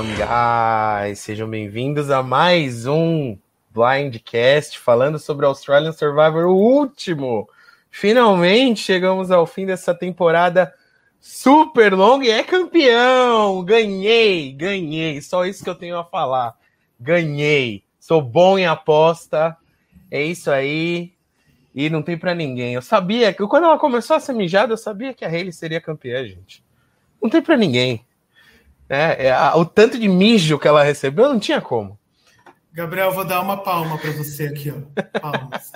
Welcome, guys! Sejam bem-vindos a mais um Blindcast falando sobre Australian Survivor, o último. Finalmente chegamos ao fim dessa temporada super longa e é campeão! Ganhei, ganhei. Só isso que eu tenho a falar. Ganhei. Sou bom em aposta. É isso aí. E não tem para ninguém. Eu sabia que quando ela começou a ser mijada, eu sabia que a Hayley seria campeã, gente. Não tem para ninguém. É, é, o tanto de mijo que ela recebeu não tinha como. Gabriel, vou dar uma palma para você aqui, ó. Palmas.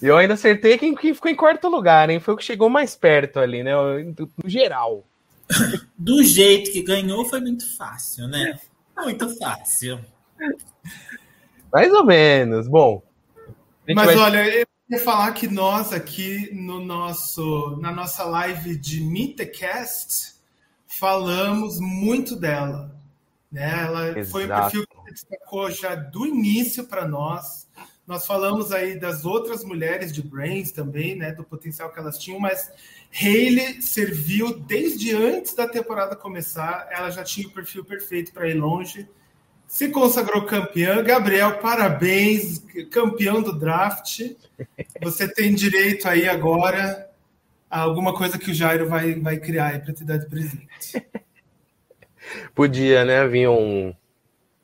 Eu ainda acertei quem, quem ficou em quarto lugar, hein? Foi o que chegou mais perto ali, né? No geral. Do jeito que ganhou, foi muito fácil, né? Muito fácil. Mais ou menos. Bom. Mas vai... olha, eu ia falar que nós aqui no nosso, na nossa live de Meet the Cast falamos muito dela. Né? Ela Exato. foi um perfil que destacou já do início para nós. Nós falamos aí das outras mulheres de Brains também, né? Do potencial que elas tinham, mas Hayley serviu desde antes da temporada começar. Ela já tinha o perfil perfeito para ir longe. Se consagrou campeã. Gabriel, parabéns, campeão do draft. Você tem direito aí agora alguma coisa que o Jairo vai, vai criar aí para te dar de presente. Podia, né? Vir um,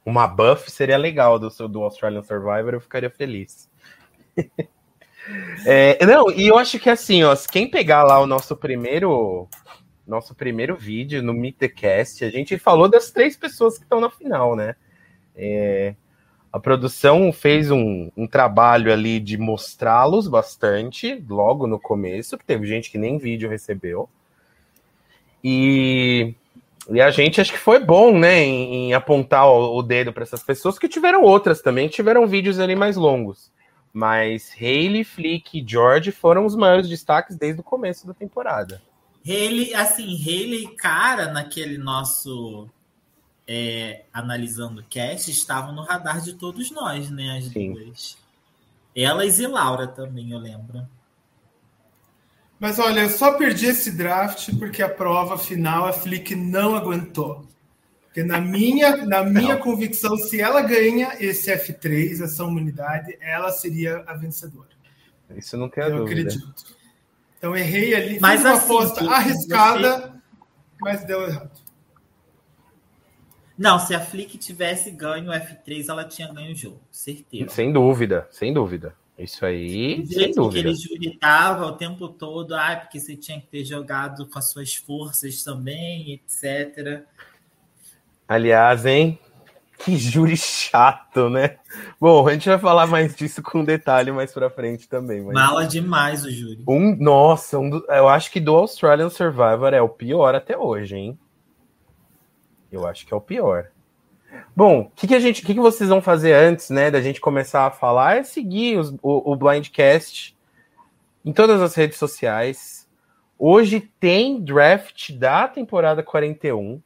uma buff, seria legal do, do Australian Survivor, eu ficaria feliz. é, não, e eu acho que assim, ó, quem pegar lá o nosso primeiro nosso primeiro vídeo no Meet the Cast, a gente falou das três pessoas que estão na final, né? É, a produção fez um, um trabalho ali de mostrá-los bastante, logo no começo, que teve gente que nem vídeo recebeu. E, e a gente acho que foi bom, né, em, em apontar o, o dedo para essas pessoas, que tiveram outras também, tiveram vídeos ali mais longos. Mas Hayley, Flick e George foram os maiores destaques desde o começo da temporada. Haley, assim, Haley, cara, naquele nosso é, analisando o cast estavam no radar de todos nós, né? As Sim. duas. Elas e Laura também, eu lembro. Mas olha, eu só perdi esse draft porque a prova final a Flick não aguentou. Porque na minha, na minha convicção, se ela ganha esse F3, essa imunidade, ela seria a vencedora. Isso não tem a eu dúvida. acredito. Então errei ali, mas fiz uma assim, aposta arriscada, você... mas deu errado. Não, se a Flick tivesse ganho o F3, ela tinha ganho o jogo, certeza. Sem dúvida, sem dúvida. Isso aí, sem dúvida. Que ele juritava o tempo todo, ah, porque você tinha que ter jogado com as suas forças também, etc. Aliás, hein? Que júri chato, né? Bom, a gente vai falar mais disso com detalhe mais pra frente também. Mas... Mala demais o júri. Um, nossa, um do, eu acho que do Australian Survivor é o pior até hoje, hein? Eu acho que é o pior. Bom, o que, que, a gente, que, que vocês vão fazer antes, né, da gente começar a falar é seguir os, o, o Blindcast em todas as redes sociais. Hoje tem draft da temporada 41.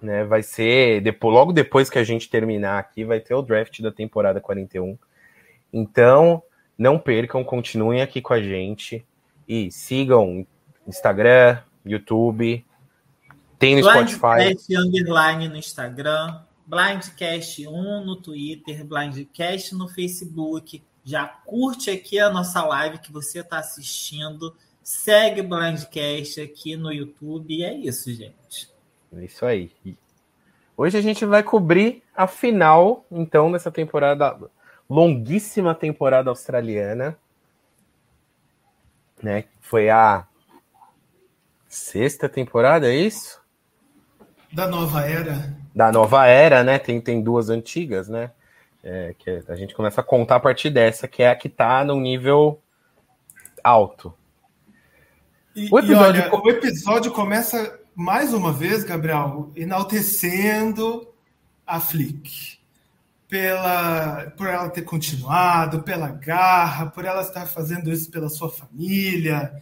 Né, vai ser depois, logo depois que a gente terminar aqui, vai ter o draft da temporada 41. Então, não percam, continuem aqui com a gente e sigam Instagram, YouTube, tem no Blindcast Spotify. Underline no Instagram, Blindcast 1 no Twitter, Blindcast no Facebook. Já curte aqui a nossa live que você está assistindo. Segue o Blindcast aqui no YouTube. E é isso, gente. É isso aí. Hoje a gente vai cobrir a final, então, dessa temporada, longuíssima temporada australiana. Né? Foi a sexta temporada, é isso? Da nova era. Da nova era, né? Tem, tem duas antigas, né? É, que a gente começa a contar a partir dessa, que é a que tá no nível alto. E, o, episódio... E olha, o episódio começa mais uma vez, Gabriel, enaltecendo a Flick. Pela, por ela ter continuado, pela garra, por ela estar fazendo isso pela sua família.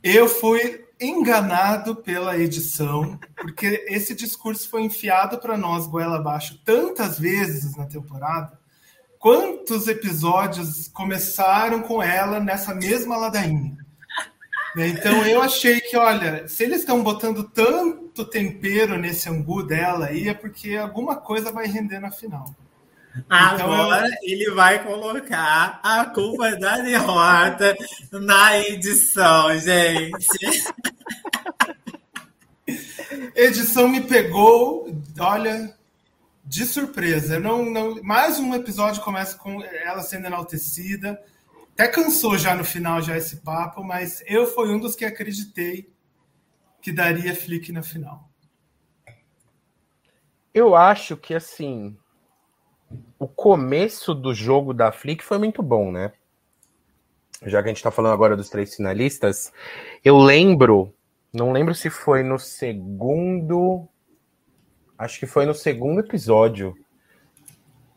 Eu fui enganado pela edição, porque esse discurso foi enfiado para nós goela abaixo tantas vezes na temporada. Quantos episódios começaram com ela nessa mesma ladainha? Né, então eu achei que, olha, se eles estão botando tanto tempero nesse angu dela aí, é porque alguma coisa vai render na final. Agora então, ele vai colocar a culpa da derrota na edição, gente. Edição me pegou, olha, de surpresa. não, não, mais um episódio começa com ela sendo enaltecida. Até cansou já no final já esse papo, mas eu fui um dos que acreditei que daria flick na final. Eu acho que assim, o começo do jogo da Flick foi muito bom, né? Já que a gente tá falando agora dos três finalistas, eu lembro, não lembro se foi no segundo, acho que foi no segundo episódio,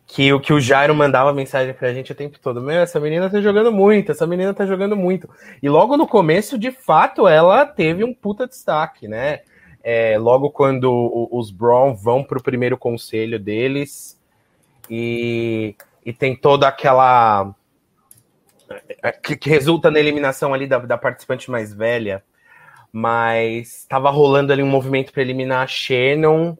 que o que o Jairo mandava mensagem pra gente o tempo todo. Meu, essa menina tá jogando muito, essa menina tá jogando muito. E logo no começo, de fato, ela teve um puta destaque, né? É, logo quando os Brown vão pro primeiro conselho deles, e, e tem toda aquela. Que, que, resulta na eliminação ali da, da participante mais velha, mas estava rolando ali um movimento para eliminar a Shannon,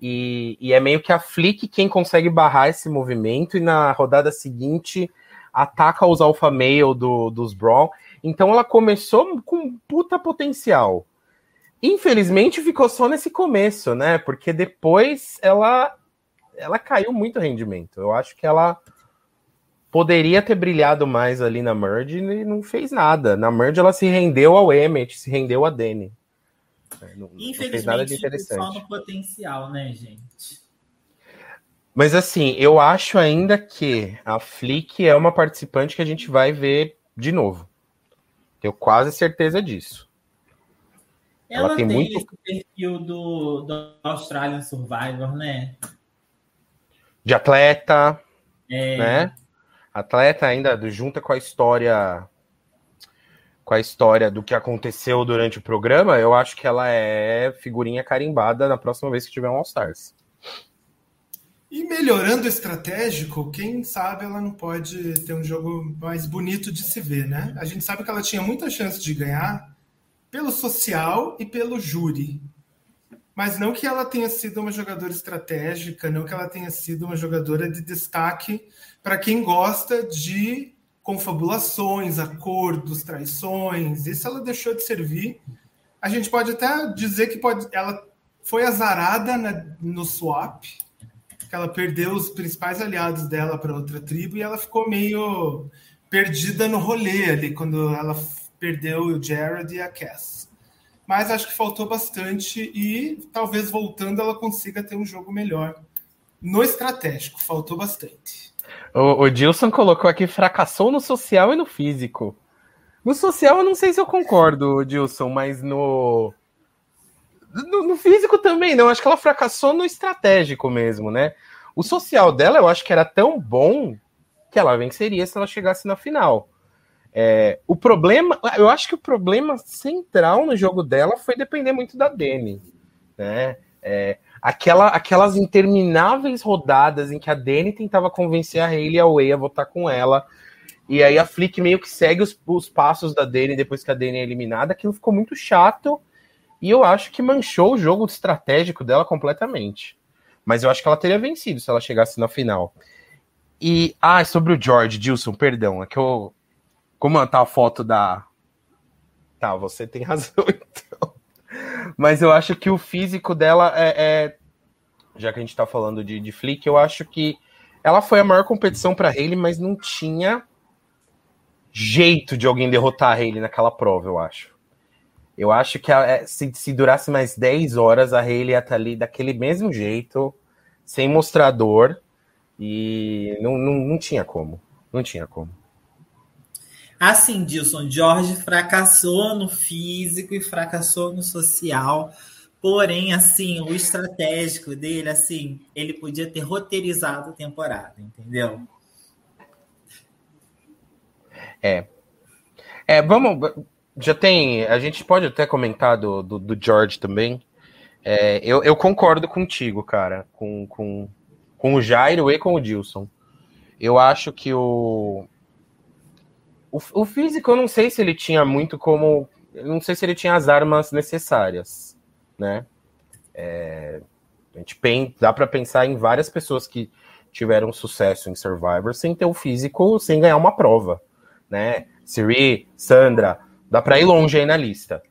e, e, é meio que a Flick quem consegue barrar esse movimento, e na rodada seguinte ataca os alpha male do, dos Braun. Então ela começou com puta potencial. Infelizmente ficou só nesse começo, né? Porque depois ela ela caiu muito rendimento. Eu acho que ela poderia ter brilhado mais ali na Merge e não fez nada. Na Merge ela se rendeu ao Emmet, se rendeu a Dani. É, não, Infelizmente, não fez nada de interessante. só no potencial, né, gente? Mas assim, eu acho ainda que a Flick é uma participante que a gente vai ver de novo. Tenho quase certeza disso. Ela, ela tem, tem muito esse perfil do, do Australian Survivor, né? De atleta, é. né? Atleta ainda junta com a história com a história do que aconteceu durante o programa, eu acho que ela é figurinha carimbada na próxima vez que tiver um All Stars. E melhorando o estratégico, quem sabe ela não pode ter um jogo mais bonito de se ver, né? A gente sabe que ela tinha muita chance de ganhar pelo social e pelo júri mas não que ela tenha sido uma jogadora estratégica, não que ela tenha sido uma jogadora de destaque para quem gosta de confabulações, acordos, traições. Isso ela deixou de servir. A gente pode até dizer que pode, ela foi azarada na, no swap, que ela perdeu os principais aliados dela para outra tribo e ela ficou meio perdida no rolê ali quando ela perdeu o Jared e a Cass mas acho que faltou bastante e talvez voltando ela consiga ter um jogo melhor. No estratégico, faltou bastante. O, o Dilson colocou aqui fracassou no social e no físico. No social eu não sei se eu concordo, Dilson, mas no, no, no físico também não. Acho que ela fracassou no estratégico mesmo, né? O social dela eu acho que era tão bom que ela venceria se ela chegasse na final. É, o problema, eu acho que o problema central no jogo dela foi depender muito da Dani, né? É, aquela, aquelas intermináveis rodadas em que a Dani tentava convencer a Hayley e a Way a votar com ela, e aí a Flick meio que segue os, os passos da Dani depois que a Dani é eliminada, aquilo ficou muito chato, e eu acho que manchou o jogo estratégico dela completamente. Mas eu acho que ela teria vencido se ela chegasse na final. E, ah, sobre o George, Dilson, perdão, é que eu como tá a foto da. Tá, você tem razão, então. Mas eu acho que o físico dela é. é... Já que a gente tá falando de, de Flick, eu acho que ela foi a maior competição para Hayley, mas não tinha jeito de alguém derrotar a Hayley naquela prova, eu acho. Eu acho que a, é, se, se, durasse mais 10 horas, a Hayley ia estar tá ali daquele mesmo jeito, sem mostrador, e não, não, não tinha como. Não tinha como. Assim, Dilson, Jorge fracassou no físico e fracassou no social. Porém, assim, o estratégico dele, assim, ele podia ter roteirizado a temporada, entendeu? É. É, vamos. Já tem. A gente pode até comentar do, do, do George também. É, eu, eu concordo contigo, cara, com, com, com o Jairo e com o Dilson. Eu acho que o, O, o físico, eu não sei se ele tinha muito como. Não sei se ele tinha as armas necessárias, né? É, a gente pen, dá para pensar em várias pessoas que tiveram sucesso em Survivor sem ter o físico, sem ganhar uma prova, né? Siri, Sandra, dá para ir longe aí na lista.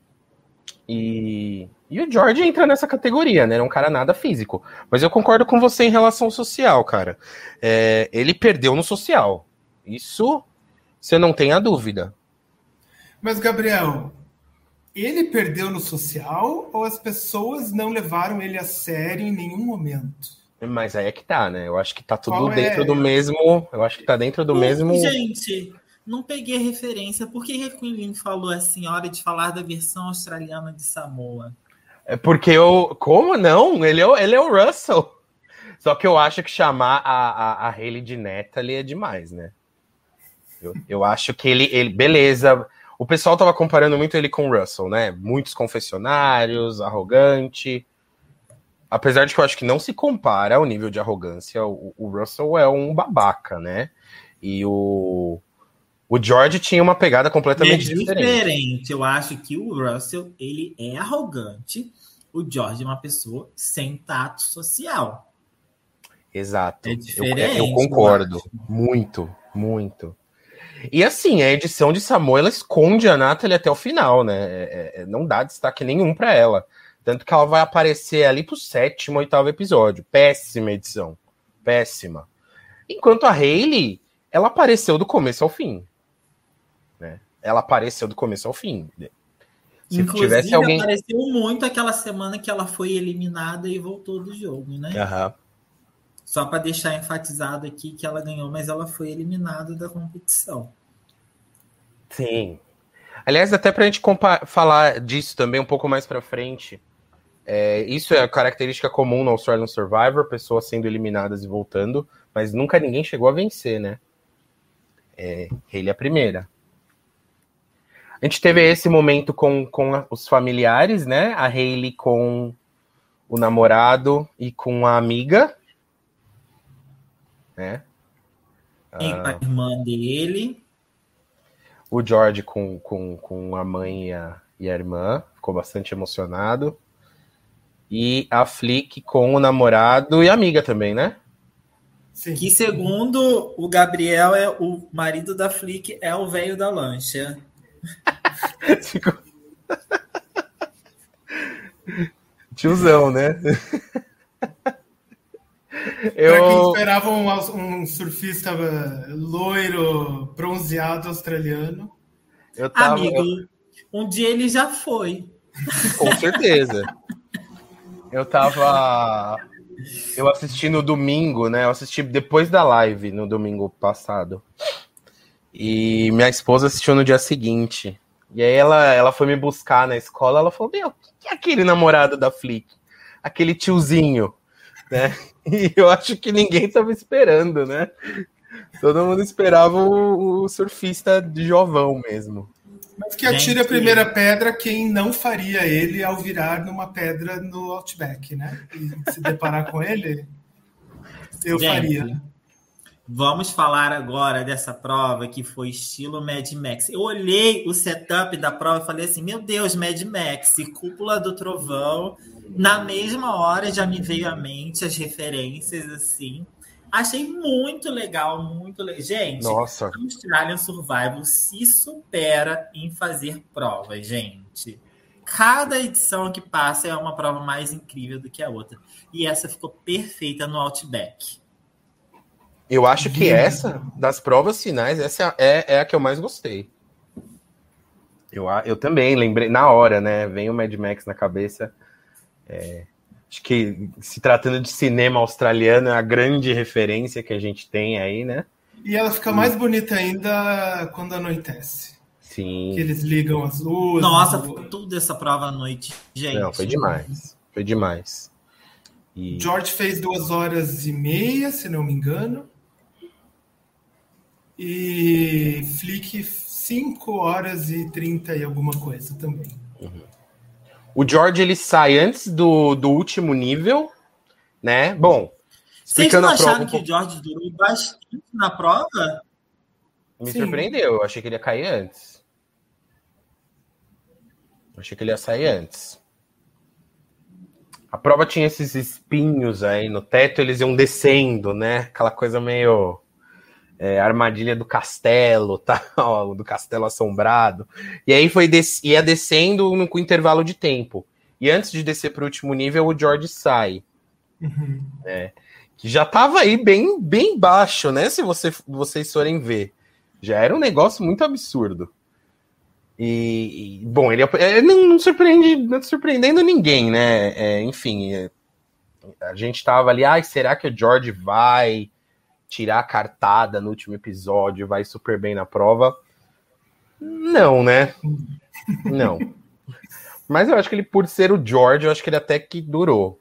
E, e o George entra nessa categoria, né? É um cara nada físico. Mas eu concordo com você em relação ao social, cara. É, ele perdeu no social. Isso você não tem a dúvida. Mas, Gabriel, ele perdeu no social ou as pessoas não levaram ele a sério em nenhum momento? Mas aí é que tá, né? Eu acho que tá tudo Qual dentro é? do mesmo. Eu acho que tá dentro do mesmo. Gente, não peguei referência. Por que Requiem falou assim, hora de falar da versão australiana de Samoa? É porque eu. Como não? Ele é, ele é o Russell. Só que eu acho que chamar a, a, a Hayley de neta ali é demais, né? Eu, eu acho que ele, ele. Beleza. O pessoal tava comparando muito ele com o Russell, né? Muitos confessionários, arrogante. Apesar de que eu acho que não se compara ao nível de arrogância, o, o Russell é um babaca, né? E o, o George tinha uma pegada completamente é diferente. diferente. Eu acho que o Russell, ele é arrogante. O George é uma pessoa sem tato social. Exato. É eu, eu, concordo. Muito, muito. E assim, a edição de Samoa ela esconde a Natalie até o final, né? É, é, não dá destaque nenhum para ela. Tanto que ela vai aparecer ali pro sétimo, oitavo episódio. Péssima edição. Péssima. Enquanto a Hayley, ela apareceu do começo ao fim. Né? Ela apareceu do começo ao fim. Se Inclusive, tivesse alguém... apareceu muito aquela semana que ela foi eliminada e voltou do jogo, né? Uhum. Só para deixar enfatizado aqui que ela ganhou, mas ela foi eliminada da competição. Sim. Aliás, até para a gente falar disso também um pouco mais para frente, é, isso é a característica comum no Australian Survivor, pessoas sendo eliminadas e voltando, mas nunca ninguém chegou a vencer, né? É, ele é a primeira. A gente teve esse momento com, com os familiares, né? A Hayley com o namorado e com a amiga, né? E a ah, irmã dele. O George com, com, com a mãe e a, e a irmã, ficou bastante emocionado. E a Flick com o namorado e a amiga também, né? Sim. Que segundo o Gabriel, é o marido da Flick é o velho da lancha. Tiozão, né? Eu... Pra quem esperava um, um, surfista loiro, bronzeado australiano. Tava... Amigo, um dia ele já foi. Com certeza. Eu tava. Eu assisti no domingo, né? Eu assisti depois da live no domingo passado. E minha esposa assistiu no dia seguinte. E aí ela, ela foi me buscar na escola. Ela falou: Meu, que é aquele namorado da Flick? Aquele tiozinho, né? E eu acho que ninguém estava esperando, né? Todo mundo esperava o, o surfista de Jovão mesmo. Mas que atire a primeira pedra quem não faria ele ao virar numa pedra no Outback, né? E se deparar com ele, eu Gente, faria. Vamos falar agora dessa prova que foi estilo Mad Max. Eu olhei o setup da prova e falei assim: meu Deus, Mad Max, cúpula do trovão. Na mesma hora já me veio à mente as referências assim. Achei muito legal, muito legal. Gente, Nossa. Australian Survival se supera em fazer provas, gente. Cada edição que passa é uma prova mais incrível do que a outra. E essa ficou perfeita no Outback. Eu acho que essa, das provas finais, essa é, é a que eu mais gostei. Eu, eu também lembrei, na hora, né? Vem o Mad Max na cabeça. É, Acho que se tratando de cinema australiano, é a grande referência que a gente tem aí, né? E ela fica mais bonita ainda quando anoitece. Sim. Que eles ligam as luzes. Nossa, foi tudo essa prova à noite, gente. Não, foi demais. Foi demais. E... George fez duas horas e meia, se não me engano. E Flick, cinco horas e trinta e alguma coisa também. Uhum. O George ele sai antes do, do último nível, né? Bom. Vocês não acharam que o George durou bastante na prova? Me Sim. surpreendeu. Eu achei que ele ia cair antes. Eu achei que ele ia sair antes. A prova tinha esses espinhos aí no teto, eles iam descendo, né? Aquela coisa meio é, armadilha do castelo, tal, do castelo assombrado. E aí foi des ia descendo no, com intervalo de tempo. E antes de descer para o último nível, o George sai. Uhum. É, que já estava aí bem, bem baixo, né? Se você, vocês forem ver. Já era um negócio muito absurdo. E, e bom, ele é, não, não, surpreende, não surpreendendo ninguém, né? É, enfim, é, a gente estava ali, ai, será que o George vai tirar a cartada no último episódio, vai super bem na prova? Não, né? Não. Mas eu acho que ele, por ser o George, eu acho que ele até que durou.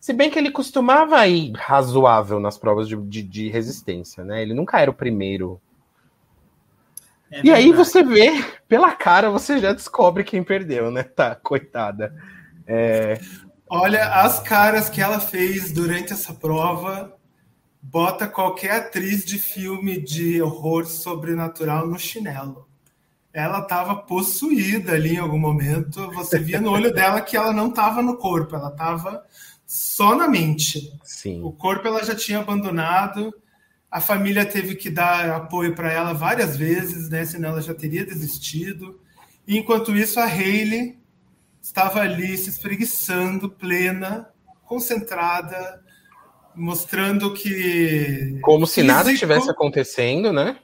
Se bem que ele costumava ir razoável nas provas de, de, de resistência, né? Ele nunca era o primeiro é e aí você vê, pela cara, você já descobre quem perdeu, né? Tá, coitada. É... Olha, as caras que ela fez durante essa prova bota qualquer atriz de filme de horror sobrenatural no chinelo. Ela estava possuída ali em algum momento. Você via no olho dela que ela não estava no corpo, ela estava só na mente. Sim. O corpo ela já tinha abandonado a família teve que dar apoio para ela várias vezes, né? Senão ela já teria desistido. E, enquanto isso, a Hayley estava ali se espreguiçando, plena, concentrada, mostrando que. Como se físico, nada estivesse acontecendo, né?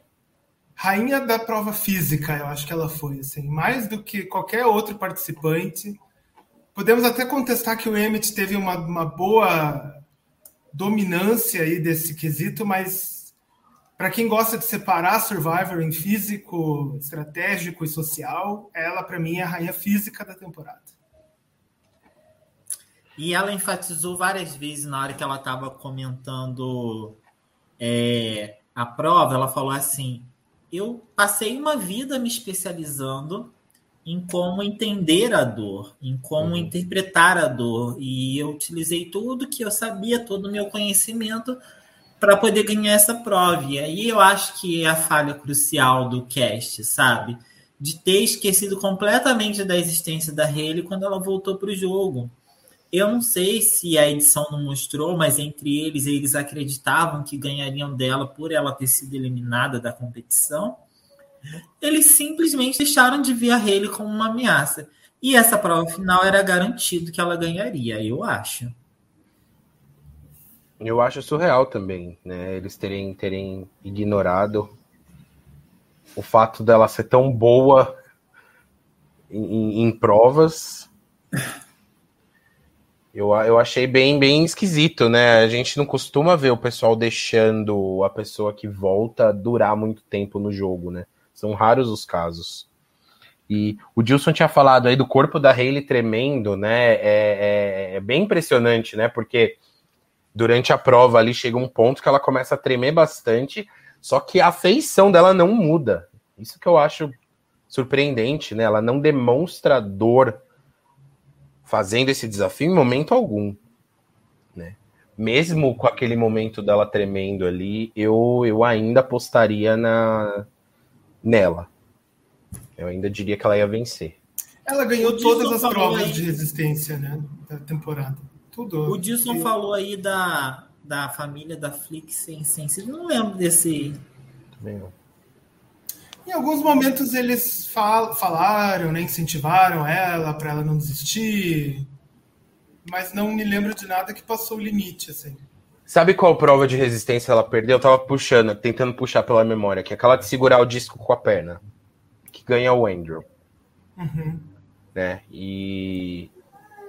Rainha da prova física, eu acho que ela foi, assim, mais do que qualquer outro participante. Podemos até contestar que o Emmett teve uma, uma boa dominância aí desse quesito, mas para quem gosta de separar Survivor em físico, estratégico e social, ela, para mim, é a rainha física da temporada. E ela enfatizou várias vezes na hora que ela estava comentando é, a prova, ela falou assim: eu passei uma vida me especializando em como entender a dor, em como uhum. interpretar a dor, e eu utilizei tudo que eu sabia, todo o meu conhecimento para poder ganhar essa prova. E aí eu acho que é a falha crucial do cast, sabe? De ter esquecido completamente da existência da Haley quando ela voltou para o jogo. Eu não sei se a edição não mostrou, mas entre eles, eles acreditavam que ganhariam dela por ela ter sido eliminada da competição. Eles simplesmente deixaram de ver a Haley como uma ameaça. E essa prova final era garantido que ela ganharia, eu acho. Eu acho surreal também, né? Eles terem, terem ignorado o fato dela ser tão boa em, em provas. Eu, eu achei bem, bem esquisito, né? A gente não costuma ver o pessoal deixando a pessoa que volta durar muito tempo no jogo, né? São raros os casos. E o Dilson tinha falado aí do corpo da Hayley tremendo, né? É, é, é bem impressionante, né? Porque durante a prova ali chega um ponto que ela começa a tremer bastante, só que a feição dela não muda. Isso que eu acho surpreendente, né? Ela não demonstra dor fazendo esse desafio em momento algum, né? Mesmo com aquele momento dela tremendo ali, eu, eu ainda apostaria na nela. Eu ainda diria que ela ia vencer. Ela ganhou todas as provas aí. de resistência, né, da temporada. Tudo. O Dilson eu... falou aí da, da família da Flix sem sensível. Não lembro desse. Também Em alguns momentos eles fal falaram, né, incentivaram ela para ela não desistir, mas não me lembro de nada que passou o limite, assim. Sabe qual prova de resistência ela perdeu? Eu tava puxando, tentando puxar pela memória, que é aquela de segurar o disco com a perna, que ganha o Andrew. Uhum. Né? E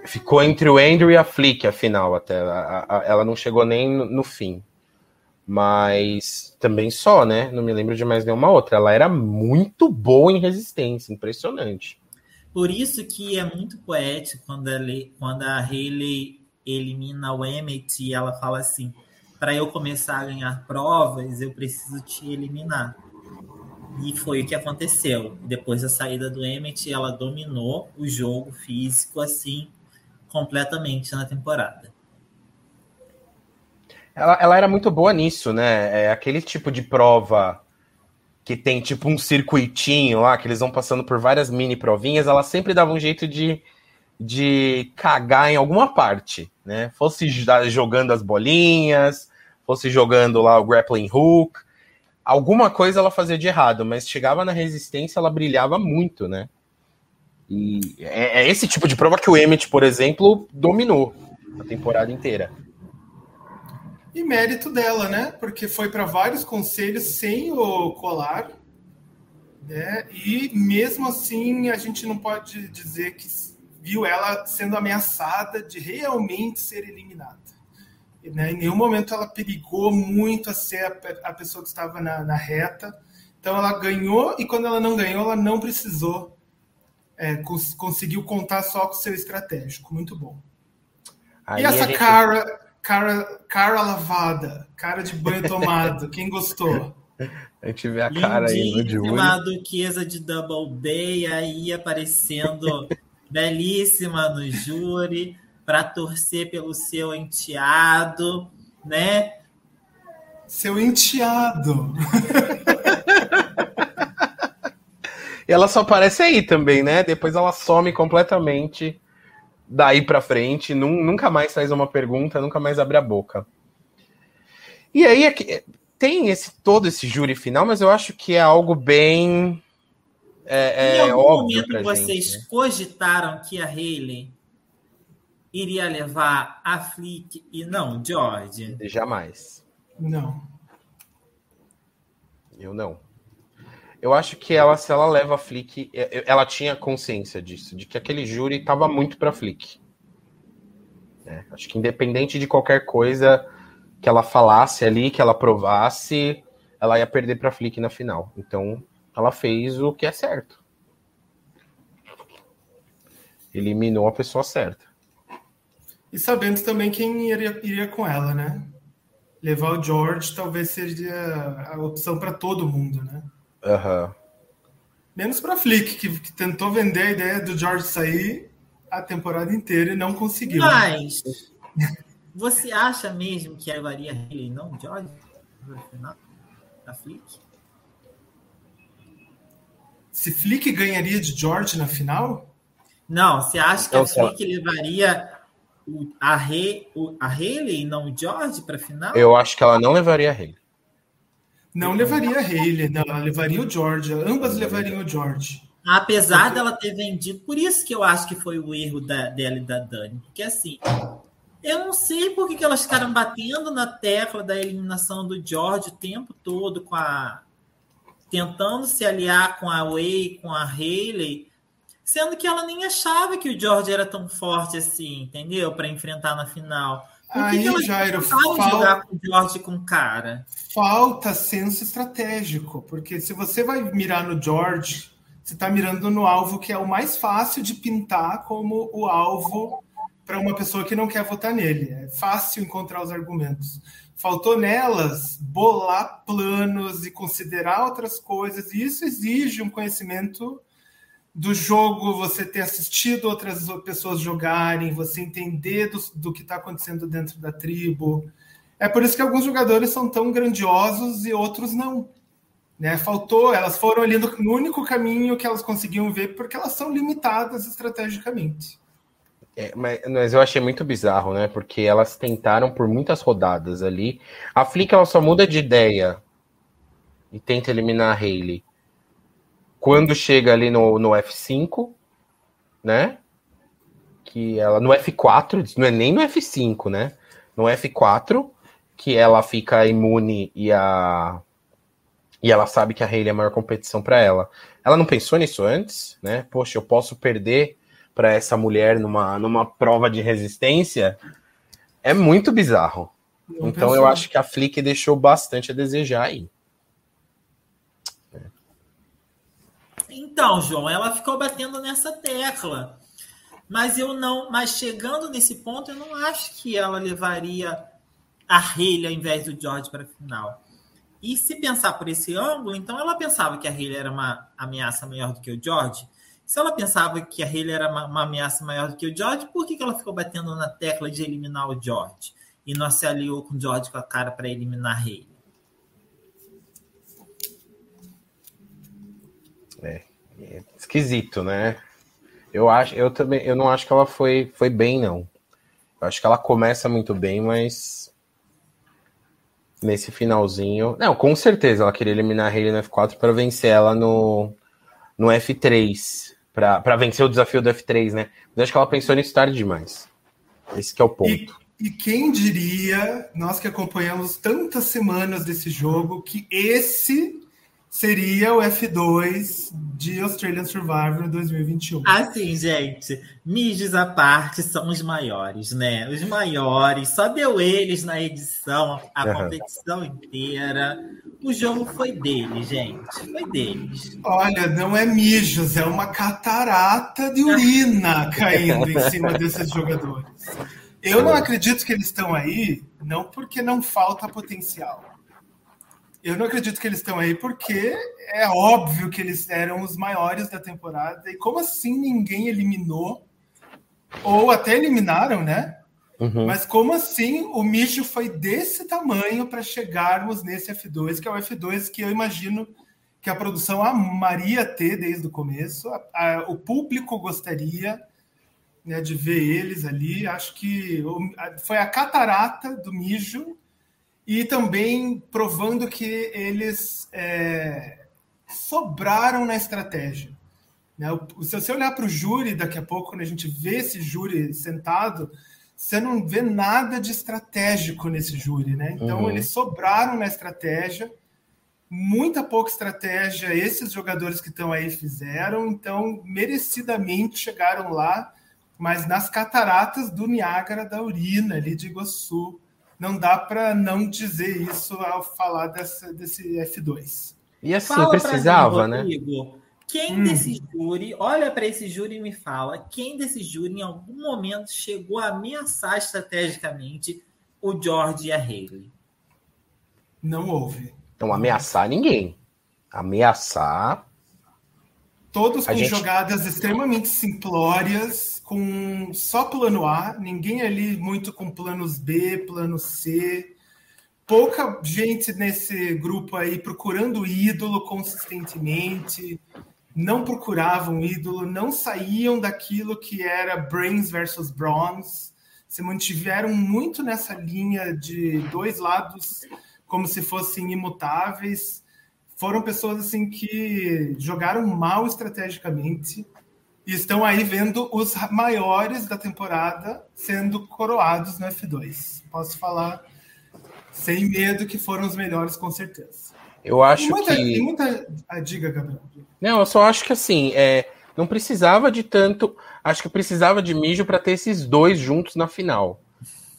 ficou entre o Andrew e a Flick, afinal, até. A, a, ela não chegou nem no, no, fim. Mas também só, né? Não me lembro de mais nenhuma outra. Ela era muito boa em resistência, impressionante. Por isso que é muito poético quando, quando a Hayley elimina o Emmett e ela fala assim: para eu começar a ganhar provas, eu preciso te eliminar. E foi o que aconteceu. Depois da saída do Emmett, ela dominou o jogo físico assim completamente na temporada. Ela, ela era muito boa nisso, né? É aquele tipo de prova que tem tipo um circuitinho lá, que eles vão passando por várias mini provinhas, ela sempre dava um jeito de, de cagar em alguma parte, né? Fosse jogando as bolinhas, fosse jogando lá o grappling hook, alguma coisa ela fazia de errado, mas chegava na resistência, ela brilhava muito, né? E é, é esse tipo de prova que o Emmett, por exemplo, dominou a temporada inteira. E mérito dela, né? Porque foi para vários conselhos sem o colar, né? E mesmo assim a gente não pode dizer que viu ela sendo ameaçada de realmente ser eliminada. Né? Em nenhum momento ela perigou muito a ser a, a pessoa que estava na, na, reta. Então ela ganhou e quando ela não ganhou, ela não precisou. É, cons conseguiu contar só com o seu estratégico. Muito bom. Aí e essa gente... cara, cara, cara lavada, cara de banho tomado. Quem gostou? A gente vê a cara aí no Júlio. Uma duquesa de Double Day aí aparecendo belíssima no júri para torcer pelo seu enteado, né? Seu enteado. e ela só aparece aí também, né? Depois ela some completamente daí para frente, nunca mais faz uma pergunta, nunca mais abre a boca. E aí é tem esse todo esse júri final, mas eu acho que é algo bem é, é em algum momento vocês gente, né? cogitaram que a Hayley iria levar a Flick e não George? Jamais. Não. Eu não. Eu acho que ela, se ela leva a Flick, ela tinha consciência disso, de que aquele júri estava muito para Flick. É, acho que independente de qualquer coisa que ela falasse ali, que ela provasse, ela ia perder para Flick na final. Então, ela fez o que é certo. Eliminou a pessoa certa. E sabendo também quem iria, iria com ela, né? Levar o George talvez seria a opção para todo mundo, né? Uhum. Menos para Flick, que, que, tentou vender a ideia do George sair a temporada inteira e não conseguiu. Mas você acha mesmo que levaria ele e não George da Flick? Se Flick ganharia de George na final? Não, você acha que a Flick levaria a, He, a Haley e não o George para a final? Eu acho que ela não levaria a Haley. Não levaria a Hayley, não, ela levaria o George. Ambas levariam o George. Apesar porque... dela ter vendido, por isso que eu acho que foi o erro da, dela e da Dani. Porque assim, eu não sei por que, que elas ficaram batendo na tecla da eliminação do George o tempo todo, com a tentando se aliar com a Way, com a Hayley, sendo que ela nem achava que o George era tão forte assim, entendeu? Para enfrentar na final. Aí, que Jairo, falta jogar com o George com cara. Falta senso estratégico, porque se você vai mirar no George, você está mirando no alvo que é o mais fácil de pintar como o alvo para uma pessoa que não quer votar nele. É fácil encontrar os argumentos. Faltou nelas bolar planos e considerar outras coisas, e isso exige um conhecimento do jogo, você ter assistido outras pessoas jogarem, você entender do, do que está acontecendo dentro da tribo. É por isso que alguns jogadores são tão grandiosos e outros não. Né? Faltou, elas foram ali no, no único caminho que elas conseguiam ver, porque elas são limitadas estrategicamente. É, mas, mas, eu achei muito bizarro, né? Porque elas tentaram por muitas rodadas ali. A Flick ela só muda de ideia e tenta eliminar a Hayley quando chega ali no, no F5, né? Que ela no F4, não é nem no F5, né? No F4, que ela fica imune e a e ela sabe que a Hayley é a maior competição para ela. Ela não pensou nisso antes, né? Poxa, eu posso perder para essa mulher numa, numa prova de resistência. É muito bizarro. Não então pensou. eu acho que a Flick deixou bastante a desejar aí. Então, João, ela ficou batendo nessa tecla. Mas eu não, mas chegando nesse ponto, eu não acho que ela levaria a Haley ao invés do George para a final. E se pensar por esse ângulo, então ela pensava que a Haley era uma ameaça maior do que o George. Se ela pensava que a Haley era uma, uma ameaça maior do que o George, por que, que ela ficou batendo na tecla de eliminar o George? E não se aliou com o George com a cara para eliminar a Haley? É, esquisito, né? Eu acho, eu também, eu não acho que ela foi, foi bem, não. Eu acho que ela começa muito bem, mas nesse finalzinho, não, com certeza ela queria eliminar a Hayley no F4 para vencer ela no, no F3, para vencer o desafio do F3, né? Mas acho que ela pensou nisso tarde demais. Esse é o ponto. E, e quem diria, nós que acompanhamos tantas semanas desse jogo, que esse seria o F2 de Australian Survivor 2021. Assim, gente, mídias à parte são os maiores, né? Os maiores, só deu eles na edição, a uhum. competição inteira. O jogo foi deles, gente, foi deles. Olha, não é mijos, é uma catarata de urina caindo em cima desses jogadores. Eu não acredito que eles estão aí, não porque não falta potencial eu não acredito que eles estão aí porque é óbvio que eles eram os maiores da temporada. E como assim ninguém eliminou? Ou até eliminaram, né? Uhum. Mas como assim o Micho foi desse tamanho para chegarmos nesse F2, que é o F2 que eu imagino que a produção amaria ter desde o começo, a, a, o público gostaria né, de ver eles ali. Acho que foi a catarata do Mijo e também provando que eles é, sobraram na estratégia. Né? Se você olhar para o júri daqui a pouco, quando a gente vê esse júri sentado, você não vê nada de estratégico nesse júri. Né? Então, uhum. eles sobraram na estratégia, muita pouca estratégia esses jogadores que estão aí fizeram, então, merecidamente chegaram lá, mas nas cataratas do Niágara da Urina, ali de Iguaçu não dá para não dizer isso ao falar dessa, desse F2. E assim, fala precisava, mim, né? Quem hum. desse júri, olha para esse júri e me fala, quem desse júri em algum momento chegou a ameaçar estrategicamente o George e a Haley? Não houve. Não ameaçar ninguém. Ameaçar. Todos com gente... jogadas extremamente simplórias, com só plano A, ninguém ali muito com planos B, plano C. Pouca gente nesse grupo aí procurando ídolo consistentemente, não procuravam ídolo, não saíam daquilo que era Brains versus Bronze, se mantiveram muito nessa linha de dois lados como se fossem imutáveis. Foram pessoas assim que jogaram mal estrategicamente, e estão aí vendo os maiores da temporada sendo coroados no F2. Posso falar sem medo que foram os melhores, com certeza. Eu acho muita, que. Tem muita. Ah, diga, Gabriel. Não, eu só acho que assim, é, não precisava de tanto. Acho que precisava de mijo para ter esses dois juntos na final.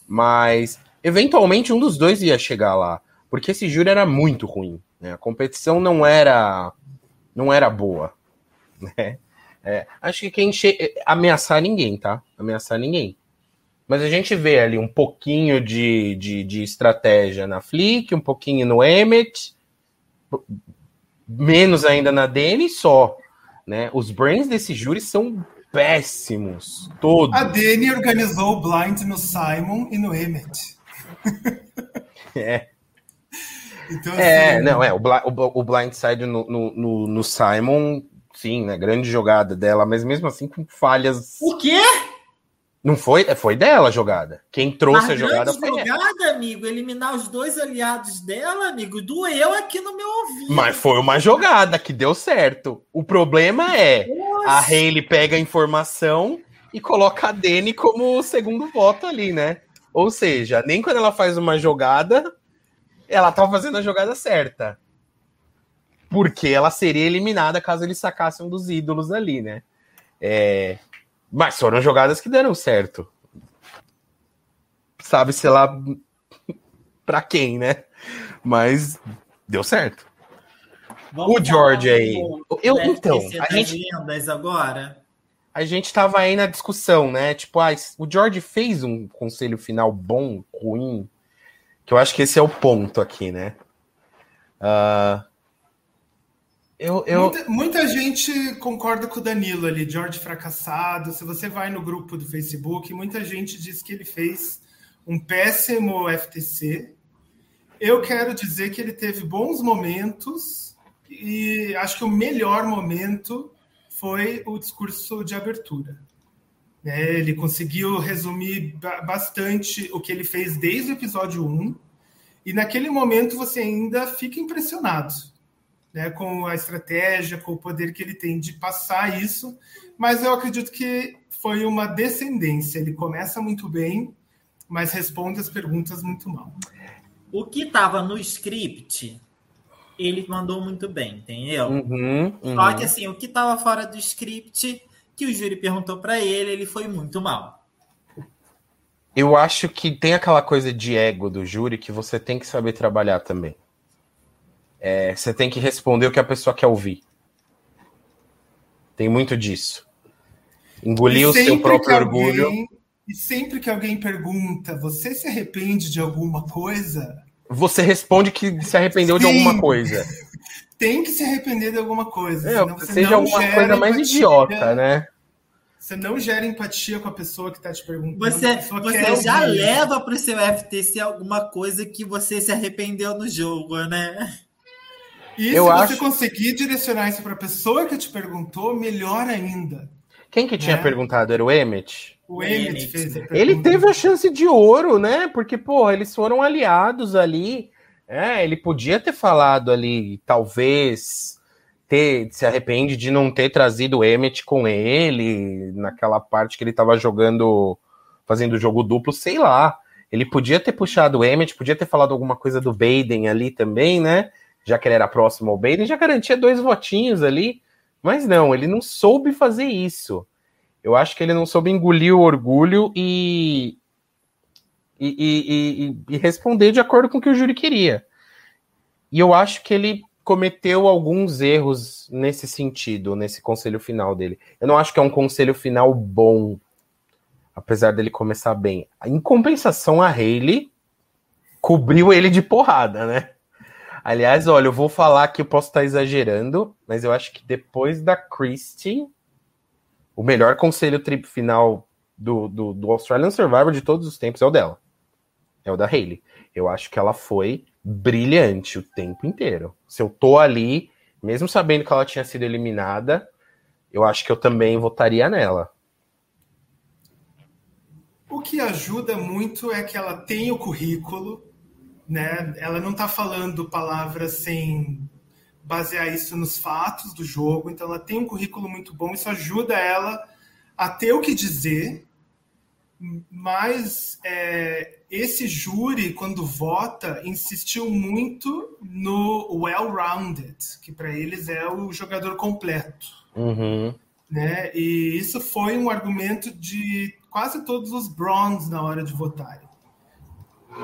Mas, eventualmente, um dos dois ia chegar lá. Porque esse júri era muito ruim. Né? A competição não era. Não era boa. Né? É, acho que quem che... É, ameaçar ninguém, tá? Ameaçar ninguém. Mas a gente vê ali um pouquinho de, de, de estratégia na Flick, um pouquinho no Emmet, menos ainda na Dani só. Né? Os brains desse júri são péssimos, todos. A Dani organizou o blind no Simon e no Emmet. É. Então, é, assim, não, é, o, o, o blindside no, no, no Simon Sim, né? Grande jogada dela, mas mesmo assim com falhas. O quê? Não foi? Foi dela a jogada. Quem trouxe a jogada foi jogada, ela. amigo. Eliminar os dois aliados dela, amigo, doeu aqui no meu ouvido. Mas foi uma jogada que deu certo. O problema é Nossa. a Hayley pega a informação e coloca a Dani como segundo voto ali, né? Ou seja, nem quando ela faz uma jogada, ela tá fazendo a jogada certa porque ela seria eliminada caso eles sacassem um dos ídolos ali, né? É... Mas foram jogadas que deram certo. Sabe-se lá para quem, né? Mas deu certo. Vamos o George aí. Eu, então, a gente. Lendas agora. A gente tava aí na discussão, né? Tipo, ah, o George fez um conselho final bom, ruim. Que eu acho que esse é o ponto aqui, né? Uh, eu, eu... Muita, muita, gente concorda com o Danilo ali, George fracassado. Se você vai no grupo do Facebook, muita gente diz que ele fez um péssimo FTC. Eu quero dizer que ele teve bons momentos e acho que o melhor momento foi o discurso de abertura. Né? Ele conseguiu resumir bastante o que ele fez desde o episódio 1, e naquele momento você ainda fica impressionado né, com a estratégia, com o poder que ele tem de passar isso, mas eu acredito que foi uma descendência. Ele começa muito bem, mas responde as perguntas muito mal. O que estava no script, ele mandou muito bem, entendeu? Uhum, uhum. Só que assim, o que estava fora do script, que o júri perguntou para ele, ele foi muito mal. Eu acho que tem aquela coisa de ego do júri que você tem que saber trabalhar também. É, você tem que responder o que a pessoa quer ouvir. Tem muito disso. Engolir o seu próprio alguém, orgulho. E sempre que alguém pergunta, você se arrepende de alguma coisa? Você responde que se arrependeu Sim. de alguma coisa. Tem que se arrepender de alguma coisa. É, seja alguma coisa mais empatia, idiota, né? Você não gera empatia com a pessoa que está te perguntando. Você, você já ouvir. leva para o seu FTC alguma coisa que você se arrependeu no jogo, né? E eu se acho... você conseguir direcionar isso para a pessoa que te perguntou, melhor ainda. Quem que tinha né? perguntado? Era o Emmett? O Emmett fez a pergunta. Ele teve a chance de ouro, né? Porque, pô, eles foram aliados ali. É, ele podia ter falado ali, talvez ter se arrepende de não ter trazido o Emmett com ele naquela parte que ele estava jogando, fazendo jogo duplo, sei lá. Ele podia ter puxado o Emmett, podia ter falado alguma coisa do Baden ali também, né? Já que ele era próximo ao Baden, já garantia dois votinhos ali. Mas não, ele não soube fazer isso. Eu acho que ele não soube engolir o orgulho e, e, e, e, responder de acordo com o que o júri queria. E eu acho que ele cometeu alguns erros nesse sentido, nesse conselho final dele. Eu não acho que é um conselho final bom, apesar dele começar bem. Em compensação, a Hayley cobriu ele de porrada, né? Aliás, olha, eu vou falar que eu posso estar exagerando, mas eu acho que depois da Christie, o melhor conselho trip final do, do, do Australian Survivor de todos os tempos é o dela. É o da Hayley. Eu acho que ela foi brilhante o tempo inteiro. Se eu tô ali, mesmo sabendo que ela tinha sido eliminada, eu acho que eu também votaria nela. O que ajuda muito é que ela tem o currículo, né? Ela não está falando palavras sem basear isso nos fatos do jogo, então ela tem um currículo muito bom, isso ajuda ela a ter o que dizer, mas é, esse júri, quando vota, insistiu muito no well-rounded, que para eles é o jogador completo. Uhum. Né? E isso foi um argumento de quase todos os bronze na hora de votarem.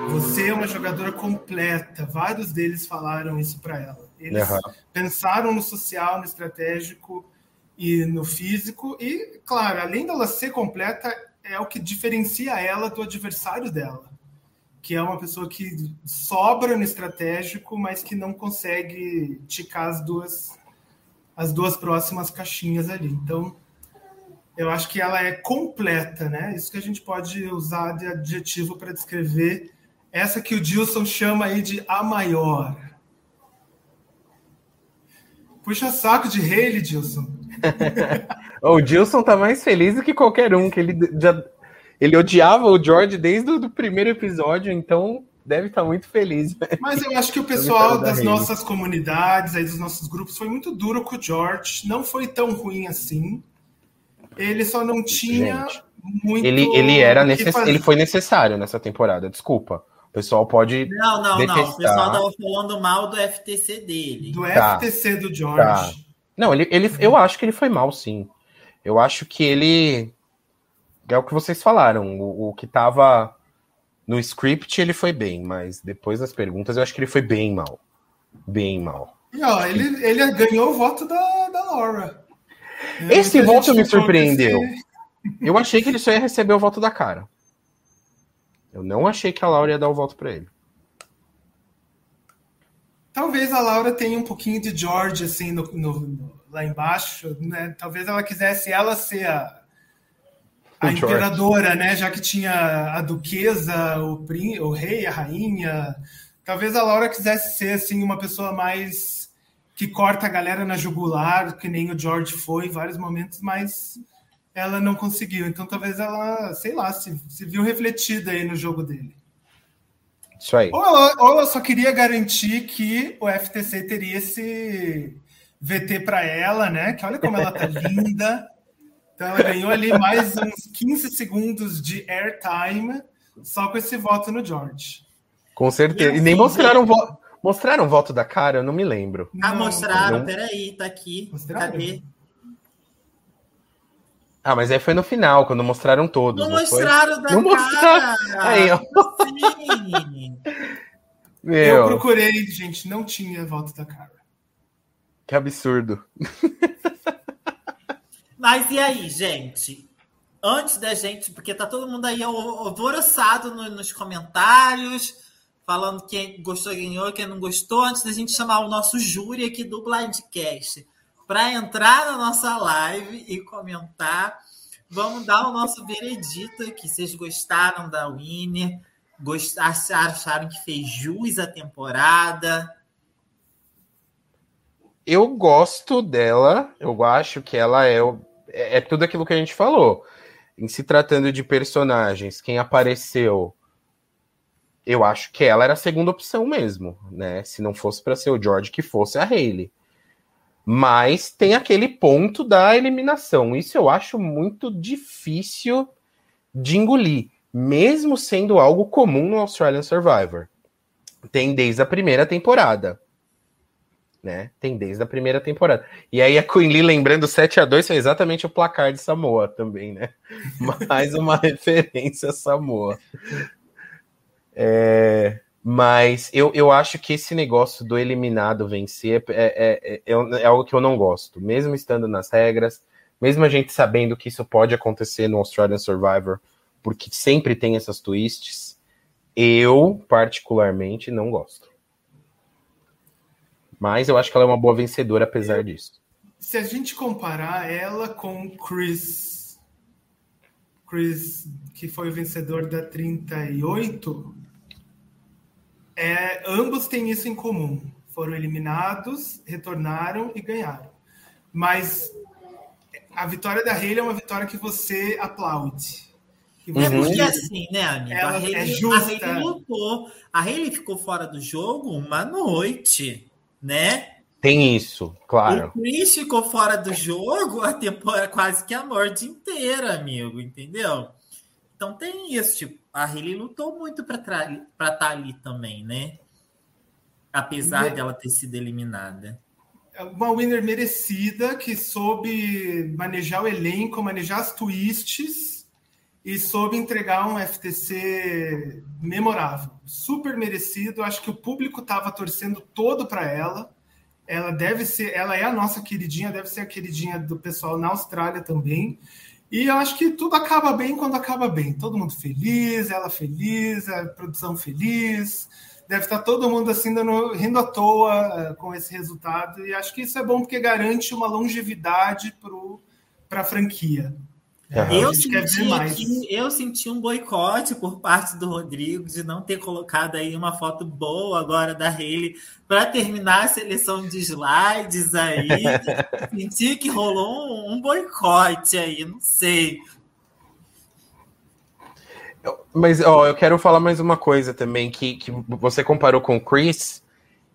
Você é uma jogadora completa. Vários deles falaram isso para ela. Eles uhum. pensaram no social, no estratégico e no físico. E, claro, além dela ser completa, é o que diferencia ela do adversário dela, que é uma pessoa que sobra no estratégico, mas que não consegue ticar as duas, as duas próximas caixinhas ali. Então, eu acho que ela é completa, né? Isso que a gente pode usar de adjetivo para descrever essa que o Dilson chama aí de a maior. Puxa saco de Haley, Dilson. o Dilson tá mais feliz do que qualquer um, que ele já ele odiava o George desde o primeiro episódio, então deve estar tá muito feliz. Né? Mas eu acho que o pessoal das da nossas comunidades, aí dos nossos grupos, foi muito duro com o George. Não foi tão ruim assim. Ele só não tinha Gente, muito. Ele, ele era necess... ele foi necessário nessa temporada, desculpa. O pessoal pode. Não, não, detestar. não. O pessoal tava falando mal do FTC dele. Do tá. FTC do George. Tá. Não, ele, ele, eu acho que ele foi mal, sim. Eu acho que ele. É o que vocês falaram. O, o que tava no script ele foi bem, mas depois das perguntas eu acho que ele foi bem mal. Bem mal. E ó, ele, ele ganhou o voto da, da Laura. Esse voto me surpreendeu. Eu achei que ele só ia receber o voto da cara. Eu não achei que a Laura ia dar o voto para ele. Talvez a Laura tenha um pouquinho de George assim no, no, no, lá embaixo, né? Talvez ela quisesse ela ser a, a imperadora, né? Já que tinha a duquesa, o, o rei, a rainha. Talvez a Laura quisesse ser assim uma pessoa mais que corta a galera na jugular, que nem o George foi em vários momentos, mas ela não conseguiu. Então talvez ela, sei lá, se, se viu refletida aí no jogo dele. Isso aí. Ou ela, ou ela só queria garantir que o FTC teria esse VT para ela, né? Que olha como ela tá linda. Então ela ganhou ali mais uns 15 segundos de airtime só com esse voto no George. Com certeza. E nem mostraram voto. Mostraram voto da cara? Eu não me lembro. Ah, mostraram. Não. Peraí, tá aqui. Mostraram? Cadê? Ah, mas aí foi no final, quando mostraram todos. Não, não mostraram foi? da não cara. Aí, ó. Meu. Eu procurei, gente, não tinha voto da cara. Que absurdo. Mas e aí, gente? Antes da gente, porque tá todo mundo aí alvoroçado nos comentários, falando quem gostou ganhou, quem não gostou, antes da gente chamar o nosso júri aqui do Blindcast para entrar na nossa live e comentar. Vamos dar o nosso veredito aqui. Vocês gostaram da? Gostaram, acharam que fez jus a temporada? Eu gosto dela. Eu acho que ela é, é, é tudo aquilo que a gente falou. Em se tratando de personagens, quem apareceu eu acho que ela era a segunda opção mesmo, né? Se não fosse para ser o George, que fosse a Hayley. Mas tem aquele ponto da eliminação. Isso eu acho muito difícil de engolir, mesmo sendo algo comum no Australian Survivor. Tem desde a primeira temporada. Né? Tem desde a primeira temporada. E aí a Queen Lee lembrando 7 a 2 foi exatamente o placar de Samoa também, né? Mais uma referência a Samoa. É, mas eu, eu acho que esse negócio do eliminado vencer é, é, é, é, algo que eu não gosto, mesmo estando nas regras, mesmo a gente sabendo que isso pode acontecer no Australian Survivor, porque sempre tem essas twists, eu, particularmente, não gosto. Mas eu acho que ela é uma boa vencedora apesar disso. Se a gente comparar ela com Chris, Chris, que foi o vencedor da 38, é, ambos têm isso em comum. Foram eliminados, retornaram e ganharam. Mas a vitória da Hayley é uma vitória que você aplaude. Que você... É porque assim, né, amigo? Ela a Hayley, é justa. A lutou. A Hayley ficou fora do jogo uma noite, né? Tem isso, claro. O Chris ficou fora do jogo a temporada quase que a morte inteira, amigo, entendeu? Então tem isso, tipo, a Hayley lutou muito para estar tá ali também, né? Apesar Me... dela ter sido eliminada. É uma winner merecida que soube manejar o elenco, manejar as twists e soube entregar um FTC memorável. Super merecido. Acho que o público estava torcendo todo para ela. Ela deve ser, ela é a nossa queridinha, deve ser a queridinha do pessoal na Austrália também. E eu acho que tudo acaba bem quando acaba bem. Todo mundo feliz, ela feliz, a produção feliz. Deve estar todo mundo assim dando, rindo à toa eh, com esse resultado. E acho que isso é bom porque garante uma longevidade para a franquia. Eu, senti aqui, eu senti um boicote por parte do Rodrigo de não ter colocado aí uma foto boa agora da Hayley para terminar a seleção de slides aí. senti que rolou um, um boicote aí, não sei. Mas ó, eu quero falar mais uma coisa também, que, que você comparou com o Chris.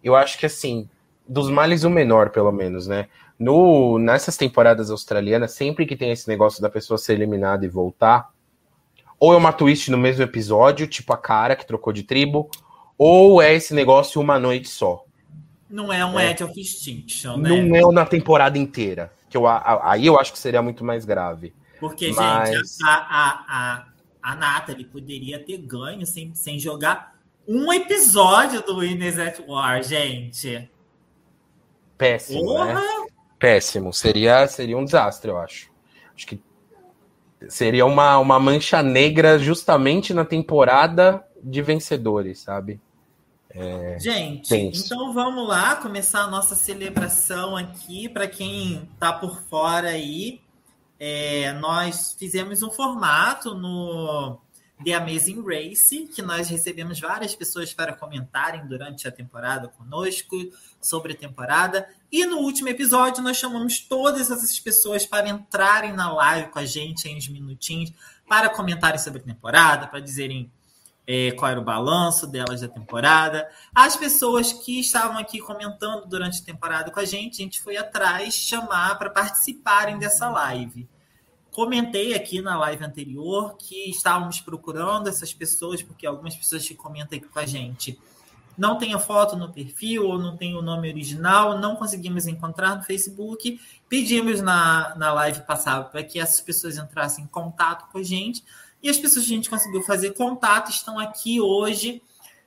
Eu acho que assim, dos males o menor, pelo menos, né? No, nessas temporadas australianas, sempre que tem esse negócio da pessoa ser eliminada e voltar, ou é uma twist no mesmo episódio, tipo a cara que trocou de tribo, ou é esse negócio uma noite só. Não é um é. Edge of Extinction, né? Não é na temporada inteira. Que eu, aí eu acho que seria muito mais grave. Porque, Mas... gente, a, a, a, a Natalie poderia ter ganho sem, sem jogar um episódio do Winners at War, gente. Péssimo, né? Péssimo. Seria, seria um desastre, eu acho. Acho que seria uma, uma mancha negra justamente na temporada de vencedores, sabe? É, Gente, tenso. então vamos lá começar a nossa celebração aqui. Para quem tá por fora aí, é, nós fizemos um formato no The Amazing Race, que nós recebemos várias pessoas para comentarem durante a temporada conosco sobre a temporada. E no último episódio, nós chamamos todas essas pessoas para entrarem na live com a gente em uns minutinhos, para comentarem sobre a temporada, para dizerem é, qual era o balanço delas da temporada. As pessoas que estavam aqui comentando durante a temporada com a gente, a gente foi atrás chamar para participarem dessa live. Comentei aqui na live anterior que estávamos procurando essas pessoas, porque algumas pessoas que comentam aqui com a gente não tem a foto no perfil ou não tem o nome original, não conseguimos encontrar no Facebook. Pedimos na, na live passada para que essas pessoas entrassem em contato com a gente. E as pessoas que a gente conseguiu fazer contato estão aqui hoje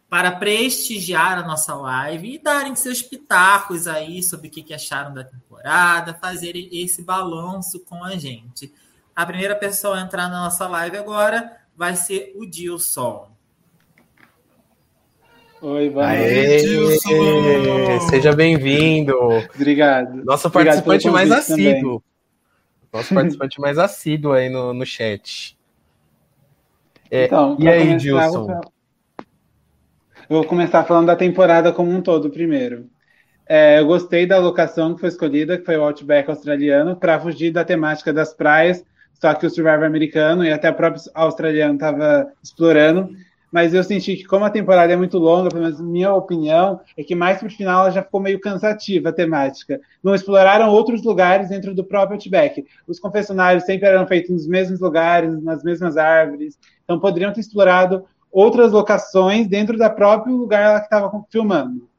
para prestigiar a nossa live e darem seus pitacos aí sobre o que acharam da temporada, fazer esse balanço com a gente. A primeira pessoa a entrar na nossa live agora vai ser o Dilson. Oi, vai. Aê, Dilson! Seja bem-vindo. Obrigado. Nosso participante mais assíduo. Também. Nosso participante mais assíduo aí no, no chat. É, então, e aí, Dilson? Eu vou começar falando da temporada como um todo primeiro. É, eu gostei da locação que foi escolhida, que foi o Outback australiano, para fugir da temática das praias só que o Survivor americano e até o próprio australiano estava explorando. Mas eu senti que, como a temporada é muito longa, pelo menos minha opinião, é que mais para o final ela já ficou meio cansativa a temática. Não exploraram outros lugares dentro do próprio Outback. Os confessionários sempre eram feitos nos mesmos lugares, nas mesmas árvores. Então poderiam ter explorado outras locações dentro da próprio lugar que estava filmando.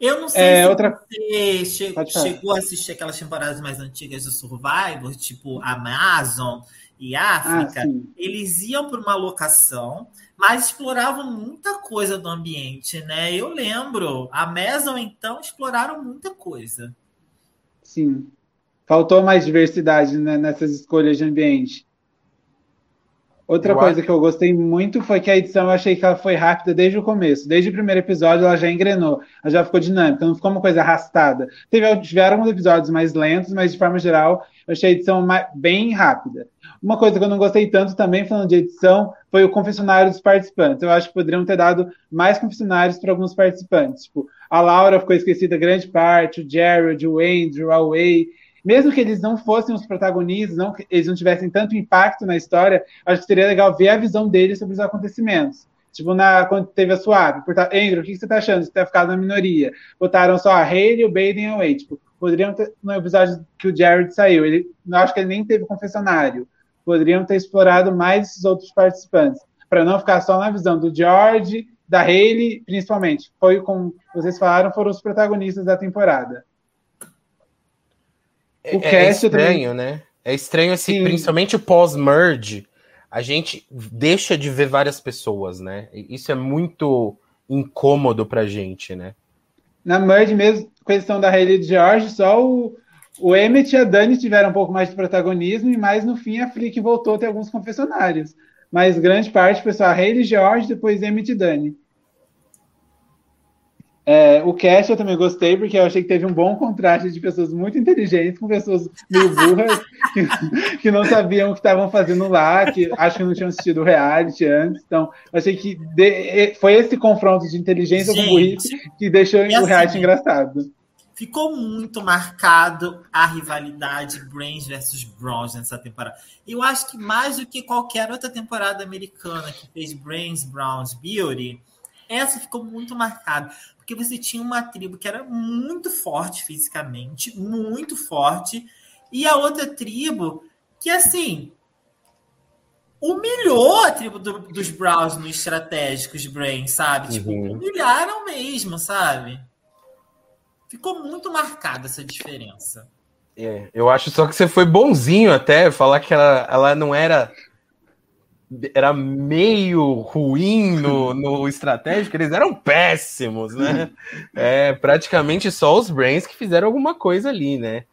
Eu não sei é, se outra... você che chegou a assistir aquelas temporadas mais antigas do Survivor, tipo Amazon e África. Ah, eles iam para uma locação, mas exploravam muita coisa do ambiente, né? Eu lembro, a Amazon, então, exploraram muita coisa. Sim. Faltou mais diversidade né, nessas escolhas de ambiente. Outra eu coisa que eu gostei muito foi que a edição eu achei que ela foi rápida desde o começo. Desde o primeiro episódio ela já engrenou, ela já ficou dinâmica, não ficou uma coisa arrastada. Teve, tiveram alguns episódios mais lentos, mas de forma geral eu achei a edição bem rápida. Uma coisa que eu não gostei tanto também, falando de edição, foi o confessionário dos participantes. Eu acho que poderiam ter dado mais confessionários para alguns participantes. Tipo, a Laura ficou esquecida grande parte, o Jared, o Andrew, a Way mesmo que eles não fossem os protagonistas, não, eles não tivessem tanto impacto na história, acho que seria legal ver a visão deles sobre os acontecimentos. Tipo, na, quando teve a swap, por, Andrew, o que você tá achando? Você tá ficado na minoria. Botaram só a Haley, o Baden e a Wade. Tipo, poderiam ter, no episódio que o Jared saiu, ele, não acho que ele nem teve confessionário. Poderiam ter explorado mais esses outros participantes, para não ficar só na visão do George, da Haley, principalmente. Foi como vocês falaram, foram os protagonistas da temporada. O é, é estranho, também... né? É estranho, assim, Sim. principalmente pós-merge, a gente deixa de ver várias pessoas, né? Isso é muito incômodo pra gente, né? Na merge mesmo, questão da Hayley de George, só o, o Emmett e a Dani tiveram um pouco mais de protagonismo, e mais no fim a Flick voltou a ter alguns confessionários. Mas grande parte, pessoal, Hayley George, depois Emmett e Dani. É, o cast eu também gostei, porque eu achei que teve um bom contraste de pessoas muito inteligentes com pessoas meio burras, que, que não sabiam o que estavam fazendo lá, que acho que não tinham assistido o reality antes. Então, achei que de, foi esse confronto de inteligência Gente, com burrice que deixou o reality assim, engraçado. Ficou muito marcado a rivalidade Brains versus Bronze nessa temporada. Eu acho que mais do que qualquer outra temporada americana que fez Brains, Browns, Beauty, essa ficou muito marcada porque você tinha uma tribo que era muito forte fisicamente, muito forte, e a outra tribo que, assim, humilhou a tribo do, dos Browns no estratégicos Brain, sabe? Tipo, uhum. humilharam mesmo, sabe? Ficou muito marcada essa diferença. É, eu acho só que você foi bonzinho até falar que ela, ela não era era meio ruim no, no estratégico, eles eram péssimos, né? É praticamente só os Brains que fizeram alguma coisa ali, né?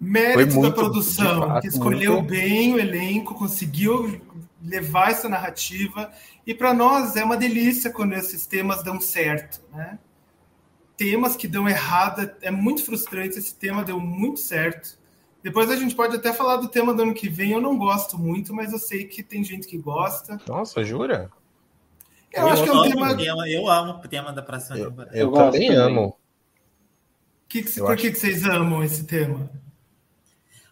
Mérito muito, da produção, fato, que escolheu muito... bem o elenco, conseguiu levar essa narrativa. E para nós é uma delícia quando esses temas dão certo, né? Temas que dão errado, é muito frustrante. Esse tema deu muito certo. Depois a gente pode até falar do tema do ano que vem. Eu não gosto muito, mas eu sei que tem gente que gosta. Nossa, jura? Eu, eu acho que é um tema... tema... Eu amo o tema da próxima temporada. Eu, eu também amo. Que que, por que, que vocês amam esse tema?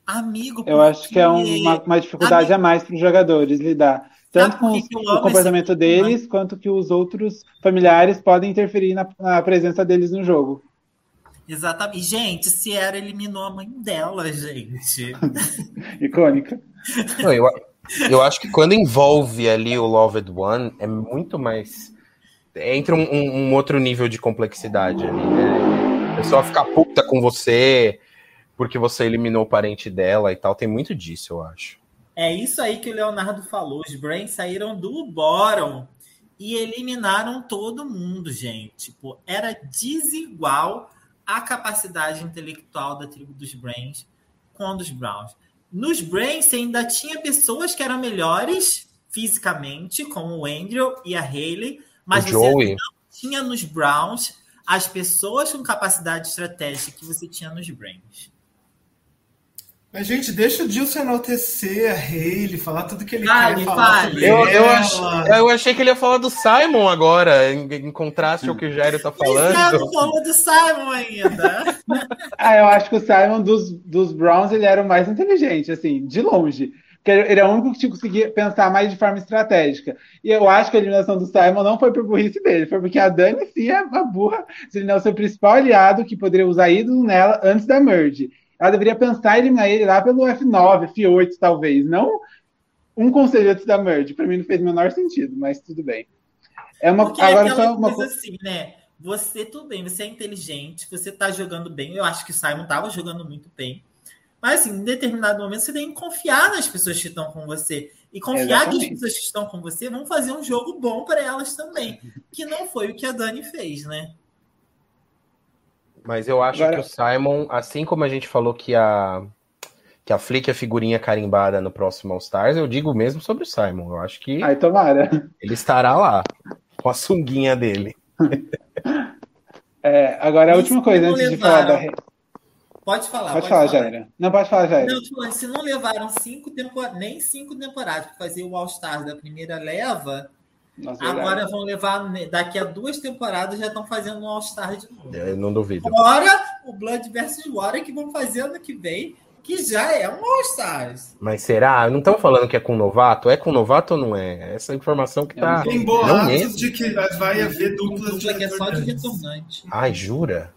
Amigo, eu acho que é uma, uma dificuldade Amigo... a mais para os jogadores lidar. Tanto com o comportamento deles, tema? quanto que os outros familiares podem interferir na, na presença deles no jogo. Exatamente. Gente, Sierra eliminou a mãe dela, gente. Icônica. Não, eu, eu acho que quando envolve ali o Loved One, é muito mais. Entra um, um outro nível de complexidade ali, né? A pessoa ficar puta com você porque você eliminou o parente dela e tal. Tem muito disso, eu acho. É isso aí que o Leonardo falou. Os Brains saíram do bottom e eliminaram todo mundo, gente. Tipo, era desigual a capacidade intelectual da tribo dos Brains com a dos Browns. Nos Brains, você ainda tinha pessoas que eram melhores fisicamente, como o Andrew e a Haley, mas o você Joey. não tinha nos Browns as pessoas com capacidade estratégica que você tinha nos Brains. Mas, gente, deixa o Dilson enaltecer a Hayley, falar tudo que ele fale, quer falar fale. Eu, eu, ach, eu, achei que ele ia falar do Simon agora, em, em contraste ao que o Jairo tá falando. Mas não falou do Simon ainda. ah, eu acho que o Simon dos, dos Browns ele era o mais inteligente, assim, de longe. Porque ele é o único que conseguia pensar mais de forma estratégica. E eu acho que a eliminação do Simon não foi por burrice dele, foi porque a Dani sim é uma burra. Ele é o seu principal aliado que poderia usar ídolo nela antes da merge. Ela deveria pensar em eliminar ele lá pelo F9, F8, talvez. Não um conselho antes da merge. Para mim não fez o menor sentido, mas tudo bem. É uma, Porque agora é só uma coisa assim, né? Você, tudo bem, você é inteligente, você tá jogando bem. Eu acho que o Simon tava jogando muito bem. Mas, assim, em determinado momento, você tem que confiar nas pessoas que estão com você. E confiar Exatamente. que as pessoas que estão com você vão fazer um jogo bom para elas também. Que não foi o que a Dani fez, né? Mas eu acho Agora... que o Simon, assim como a gente falou que a que a Flick é figurinha carimbada no próximo All Stars, eu digo mesmo sobre o Simon. Eu acho que Ai, tomara. ele estará lá com a sunguinha dele. É, agora a última coisa antes levaram... de falar da Pode falar. Pode, pode falar, Jaira. Não, pode falar, Jaira. Não, tipo, se não levaram cinco tempor... nem cinco temporadas para fazer o All Stars da primeira leva, Agora verdade. vão levar, daqui a duas temporadas já estão fazendo um All-Star de novo. É, não duvido. Agora, o Blood versus Water que vão fazer ano que vem, que já é um All-Star. Mas será? Não estão falando que é com novato? É com novato ou não é? Essa informação que tá. Tem boatos de que vai haver duplas dupla de que é só de retornante. Ai, jura?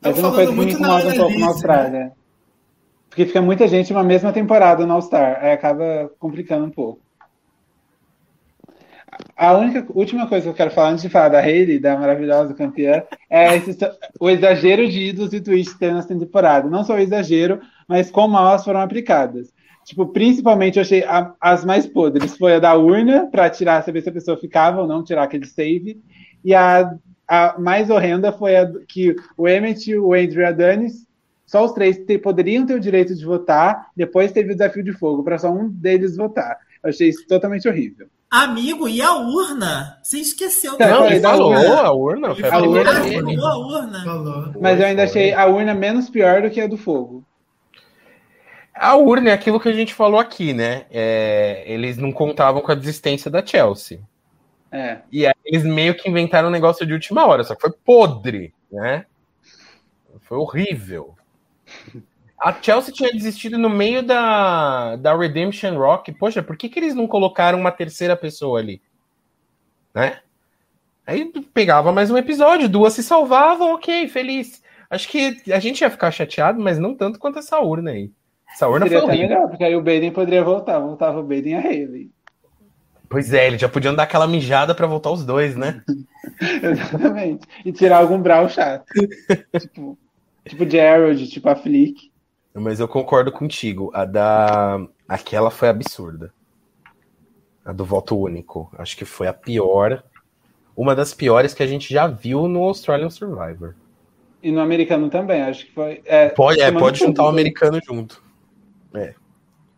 Mas uma coisa que me incomoda um pouco na Austrália. Né? Porque fica muita gente na mesma temporada no All-Star. Aí acaba complicando um pouco. A única última coisa que eu quero falar antes de falar da Hayley, da maravilhosa campeã, é esse, o exagero de ídolos e tweets que nessa temporada. Não só o exagero, mas como elas foram aplicadas. Tipo, principalmente eu achei a, as mais podres. Foi a da urna, para tirar, saber se a pessoa ficava ou não, tirar aquele save. E a, a mais horrenda foi a que o Emmett, o Andrew e a Danis, só os três poderiam ter o direito de votar, depois teve o desafio de fogo, para só um deles votar. Eu achei isso totalmente horrível. Amigo, e a urna? Você esqueceu da Não, ele falou a urna. A urna, a urna. a urna. Falou. Mas eu ainda achei a urna menos pior do que a do fogo. A urna é aquilo que a gente falou aqui, né? É, eles não contavam com a desistência da Chelsea. É. E aí eles meio que inventaram um negócio de última hora, só que foi podre, né? Foi horrível. A Chelsea tinha desistido no meio da, da Redemption Rock. Poxa, por que, que eles não colocaram uma terceira pessoa ali? Né? Aí pegava mais um episódio, duas se salvavam, ok, feliz. Acho que a gente ia ficar chateado, mas não tanto quanto essa urna aí. Essa urna Seria foi. Legal, porque aí o Baden poderia voltar, voltava o Baden e a Haley. Pois é, eles já podiam dar aquela mijada para voltar os dois, né? Exatamente. E tirar algum Brawl chato. tipo, tipo Gerald, tipo a Flick. Mas eu concordo contigo. A da. Aquela foi absurda. A do voto único. Acho que foi a pior. Uma das piores que a gente já viu no Australian Survivor. E no americano também, acho que foi. É, pode é, pode juntar o americano junto. É.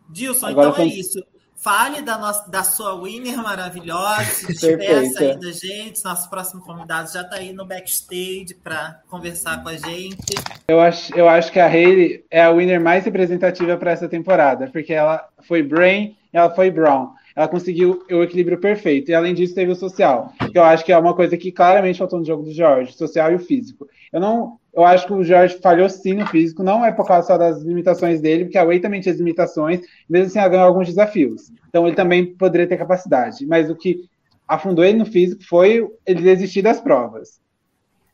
Dilson, Agora então é isso. Fale da, nossa, da sua winner maravilhosa, se despeça aí da gente. Nosso próximo convidado já está aí no backstage para conversar com a gente. Eu acho, eu acho que a Hayley é a winner mais representativa para essa temporada, porque ela foi Brain e ela foi Brown. Ela conseguiu o equilíbrio perfeito. E além disso, teve o social, que eu acho que é uma coisa que claramente faltou no jogo do George, social e o físico. Eu não, eu acho que o Jorge falhou sim no físico, não é por causa só das limitações dele, porque a Way também tinha limitações, mesmo assim ela ganhou alguns desafios. Então ele também poderia ter capacidade. Mas o que afundou ele no físico foi ele desistir das provas.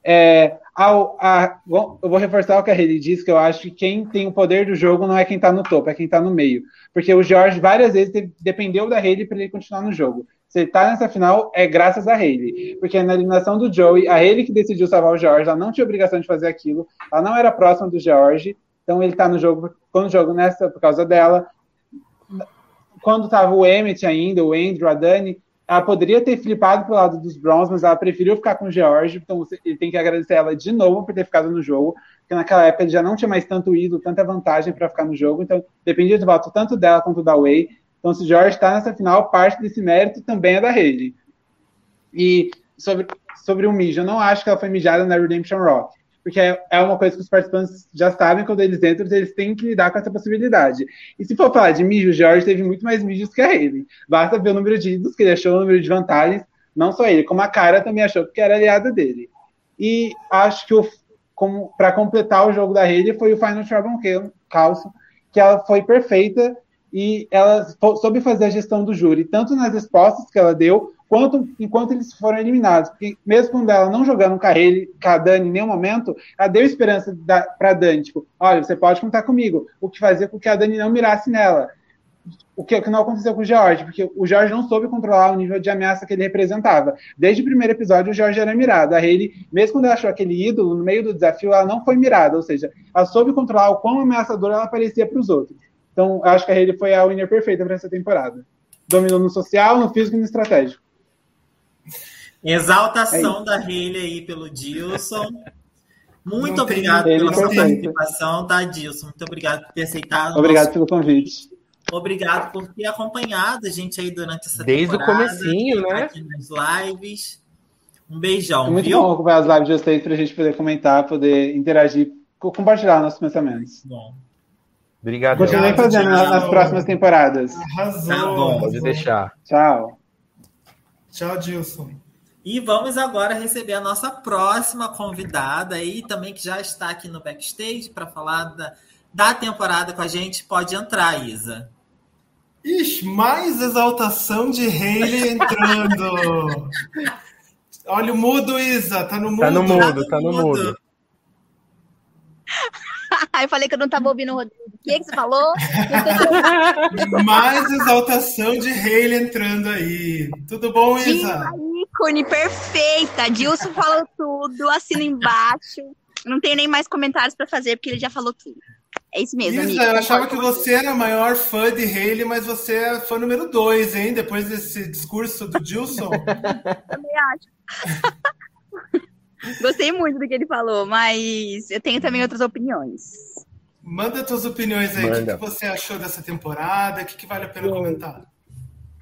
É, a, bom, eu vou reforçar o que a Haley disse, que eu acho que quem tem o poder do jogo não é quem está no topo, é quem está no meio. Porque o Jorge várias vezes dependeu da Haley para ele continuar no jogo ele tá nessa final, é graças a Hayley. Porque na eliminação do Joey, a Hayley que decidiu salvar o George, ela não tinha obrigação de fazer aquilo, ela não era próxima do George, então ele tá no jogo, quando o jogo nessa, por causa dela. Quando tava o Emmett ainda, o Andrew, a Dani, ela poderia ter flipado pro lado dos Browns, mas ela preferiu ficar com o George, então ele tem que agradecer ela de novo por ter ficado no jogo, porque naquela época ele já não tinha mais tanto ídolo, tanta vantagem para ficar no jogo, então dependia do voto tanto dela quanto da Way. Então, se o Jorge está nessa final, parte desse mérito também é da rede. E sobre, sobre o mijo, eu não acho que ela foi mijada na Redemption Rock, porque é, é uma coisa que os participantes já sabem quando eles entram, eles têm que lidar com essa possibilidade. E se for falar de mijo, o Jorge teve muito mais mijos que a Haley. Basta ver o número de ídolos que ele achou, o número de vantagens, não só ele, como a cara também achou que era aliada dele. E acho que para completar o jogo da Haley foi o Final Trouble Calço, que ela foi perfeita e ela soube fazer a gestão do júri, tanto nas respostas que ela deu, quanto enquanto eles foram eliminados. Porque mesmo quando ela não jogando com a, ele, com a Dani em nenhum momento, ela deu esperança para a Dani, tipo, olha, você pode contar comigo, o que fazia com que a Dani não mirasse nela. O que, o que não aconteceu com o George, porque o George não soube controlar o nível de ameaça que ele representava. Desde o primeiro episódio, o George era mirado. A Hayley, mesmo quando ela achou aquele ídolo, no meio do desafio, ela não foi mirada, ou seja, ela soube controlar o quão ameaçadora ela parecia para os outros. Então, acho que a Hayley foi a winner perfeita para essa temporada. Dominou no social, no físico e no estratégico. Exaltação é da Hayley aí pelo Dilson. Muito Não obrigado pela sua participação, tá, Dilson? Muito obrigado por ter aceitado. Obrigado nosso... pelo convite. Obrigado por ter acompanhado a gente aí durante essa Desde temporada. Desde o comecinho, né? Aqui nas lives. Um beijão, é muito viu? bom acompanhar as lives de vocês para a gente poder comentar, poder interagir, compartilhar nossos pensamentos. Bom. Obrigado. Continue fazendo nas, nas próximas temporadas. Arrasou. Tá bom. Pode deixar. Tchau. Tchau, Dilson. E vamos agora receber a nossa próxima convidada aí, também que já está aqui no backstage para falar da, da temporada com a gente. Pode entrar, Isa. Ixi, mais exaltação de Hayley entrando. Olha o mudo, Isa. Tá no mudo. Tá no mudo, tá no mudo. Aí eu falei que eu não estava ouvindo o Rodrigo. O que, que você falou? Mais exaltação de Hayley entrando aí. Tudo bom, Isa? ícone perfeita. Dilson falou tudo, assina embaixo. Não tenho nem mais comentários para fazer, porque ele já falou tudo. É isso mesmo, Isa, eu achava que você era a maior fã de Hayley, mas você é fã número dois, hein? Depois desse discurso do Dilson. Também acho. Gostei muito do que ele falou, mas eu tenho também outras opiniões. Manda tuas opiniões aí. Manda. O que, você achou dessa temporada? O que, que vale a pena comentar?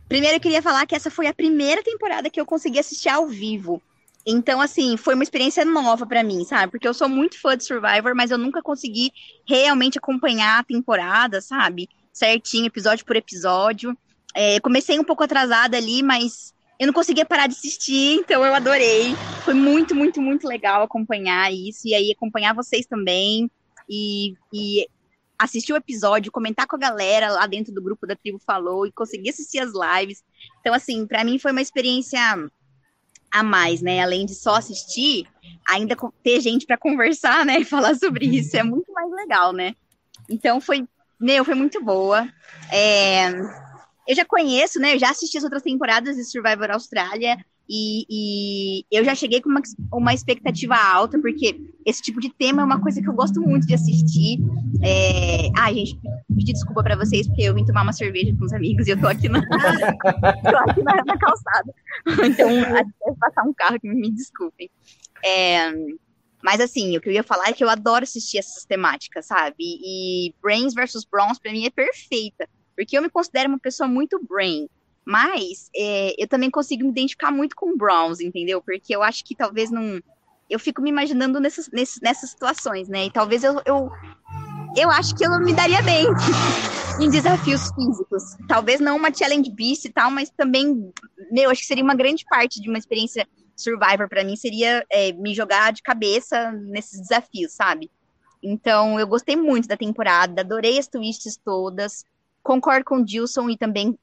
Primeiro, eu queria falar que essa foi a primeira temporada que eu consegui assistir ao vivo. Então, assim, foi uma experiência nova para mim, sabe? Porque eu sou muito fã de Survivor, mas eu nunca consegui realmente acompanhar a temporada, sabe? Certinho, episódio por episódio. É, comecei um pouco atrasada ali, mas eu não conseguia parar de assistir, então eu adorei. Foi muito, muito, muito legal acompanhar isso e aí acompanhar vocês também e, e assistir o episódio, comentar com a galera lá dentro do grupo da Tribo Falou e conseguir assistir as lives. Então, assim, para mim foi uma experiência a mais, né? Além de só assistir, ainda ter gente para conversar, né? E falar sobre isso é muito mais legal, né? Então foi, meu, foi muito boa. É, eu já conheço, né? Eu já assisti as outras temporadas de Survivor Austrália e, e, eu já cheguei com uma, uma expectativa alta, porque esse tipo de tema é uma coisa que eu gosto muito de assistir. É... Ah, gente, pedir desculpa para vocês, porque eu vim tomar uma cerveja com os amigos e eu tô aqui na, tô aqui na, na calçada. Então, até passar um carro que me desculpem. É... Mas assim, o que eu ia falar é que eu adoro assistir essas temáticas, sabe? E Brains versus Bronze, pra mim, é perfeita Porque eu me considero uma pessoa muito brain. Mas é, eu também consigo me identificar muito com Browns, entendeu? Porque eu acho que talvez não. Eu fico me imaginando nessas, nessas, nessas situações, né? E talvez eu, eu, eu acho que eu me daria bem em desafios físicos. Talvez não uma challenge beast e tal, mas também, meu, acho que seria uma grande parte de uma experiência Survivor para mim seria é, me jogar de cabeça nesses desafios, sabe? Então, eu gostei muito da temporada, adorei as twists todas. Concordo com o Dilson e também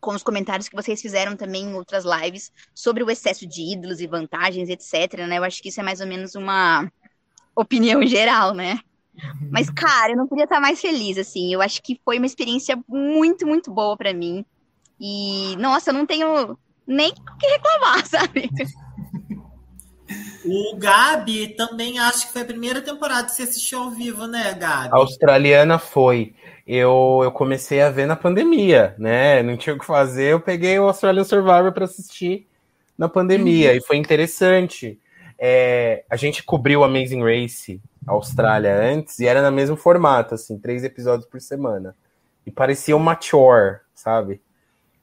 com os comentários que vocês fizeram também em outras lives sobre o excesso de ídolos e vantagens, etc. Né? Eu acho que isso é mais ou menos uma opinião geral, né? Mas, cara, eu não podia estar mais feliz, assim. Eu acho que foi uma experiência muito, muito boa para mim. E, nossa, eu não tenho nem o que reclamar, sabe? O Gabi também acho que foi a primeira temporada que você assistiu ao vivo, né, Gabi? A australiana foi. Eu, eu comecei a ver na pandemia, né? Não tinha o que fazer, eu peguei o Australian Survivor para assistir na pandemia uhum. e foi interessante. É, a gente cobriu Amazing Race Austrália antes e era no mesmo formato, assim, três episódios por semana. E parecia um mature, sabe?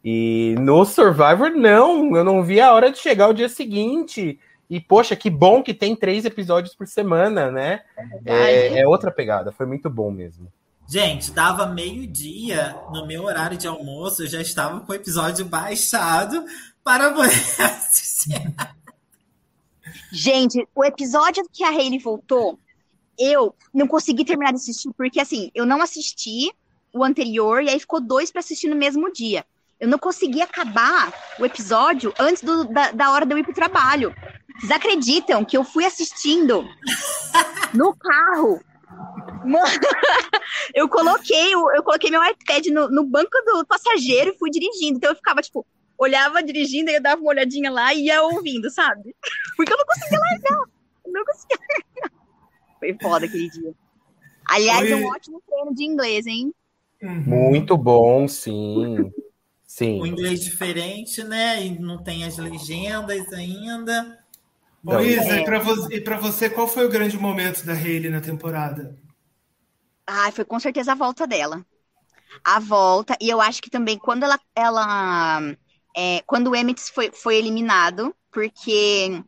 E no Survivor, não, eu não vi a hora de chegar o dia seguinte. E, poxa, que bom que tem três episódios por semana, né? É, é, é outra pegada, foi muito bom mesmo. Gente, dava meio-dia no meu horário de almoço, eu já estava com o episódio baixado para poder assistir. Gente, o episódio que a Hayley voltou, eu não consegui terminar de assistir, porque assim, eu não assisti o anterior e aí ficou dois para assistir no mesmo dia. Eu não consegui acabar o episódio antes do, da, da hora de eu ir pro trabalho. Vocês acreditam que eu fui assistindo no carro? Mano, eu coloquei, eu coloquei meu iPad no, no banco do passageiro e fui dirigindo. Então eu ficava, tipo, olhava dirigindo e eu dava uma olhadinha lá e ia ouvindo, sabe? Porque eu não conseguia largar. Não conseguia largar. Foi foda aquele dia. Aliás, Oi. um ótimo treino de inglês, hein? Uhum. Muito bom, sim. Sim. O inglês diferente, né? E não tem as legendas ainda. Isa, é. e para você, você, qual foi o grande momento da Hayley na temporada? Ah, foi com certeza a volta dela. A volta, e eu acho que também quando ela. ela é, quando o Emmett foi, foi eliminado, porque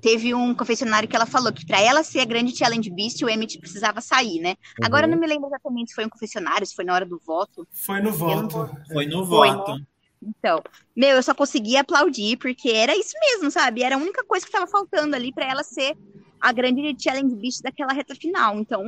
teve um confessionário que ela falou que para ela ser a grande challenge beast, o Emmett precisava sair, né? Uhum. Agora eu não me lembro exatamente se foi um confessionário, se foi na hora do voto. Foi no voto. Foi no foi, voto. Né? Então, meu, eu só conseguia aplaudir porque era isso mesmo, sabe? Era a única coisa que estava faltando ali para ela ser a grande challenge beast daquela reta final. Então,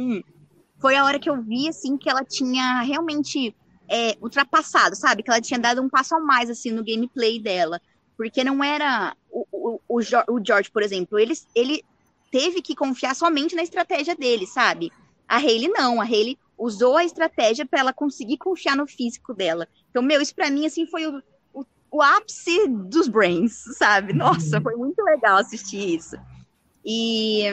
foi a hora que eu vi assim que ela tinha realmente é, ultrapassado, sabe? Que ela tinha dado um passo a mais assim no gameplay dela. Porque não era o, o, o, o George, por exemplo, ele, ele teve que confiar somente na estratégia dele, sabe? A Hayley não, a Hayley usou a estratégia para ela conseguir confiar no físico dela. Então, meu, isso para mim assim foi o, o, o, ápice dos brains, sabe? Nossa, foi muito legal assistir isso. E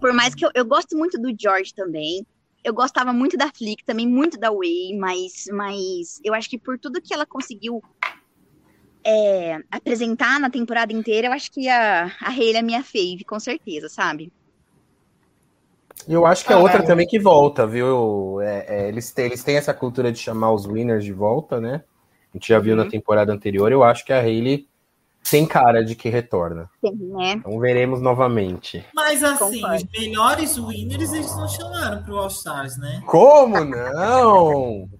por mais que eu, eu gosto muito do George também, eu gostava muito da Flick, também muito da Way, mas, mas eu acho que por tudo que ela conseguiu é, apresentar na temporada inteira, eu acho que a, a Hayley é minha fave, com certeza, sabe? Eu acho que a outra também que volta, viu? É, é, eles, têm, eles têm essa cultura de chamar os winners de volta, né? A gente já viu uhum. na temporada anterior. Eu acho que a Hayley tem cara de que retorna. Sim, né? Então veremos novamente. Mas assim, Concordo. os melhores winners eles não chamaram pro All Stars, né? Como não?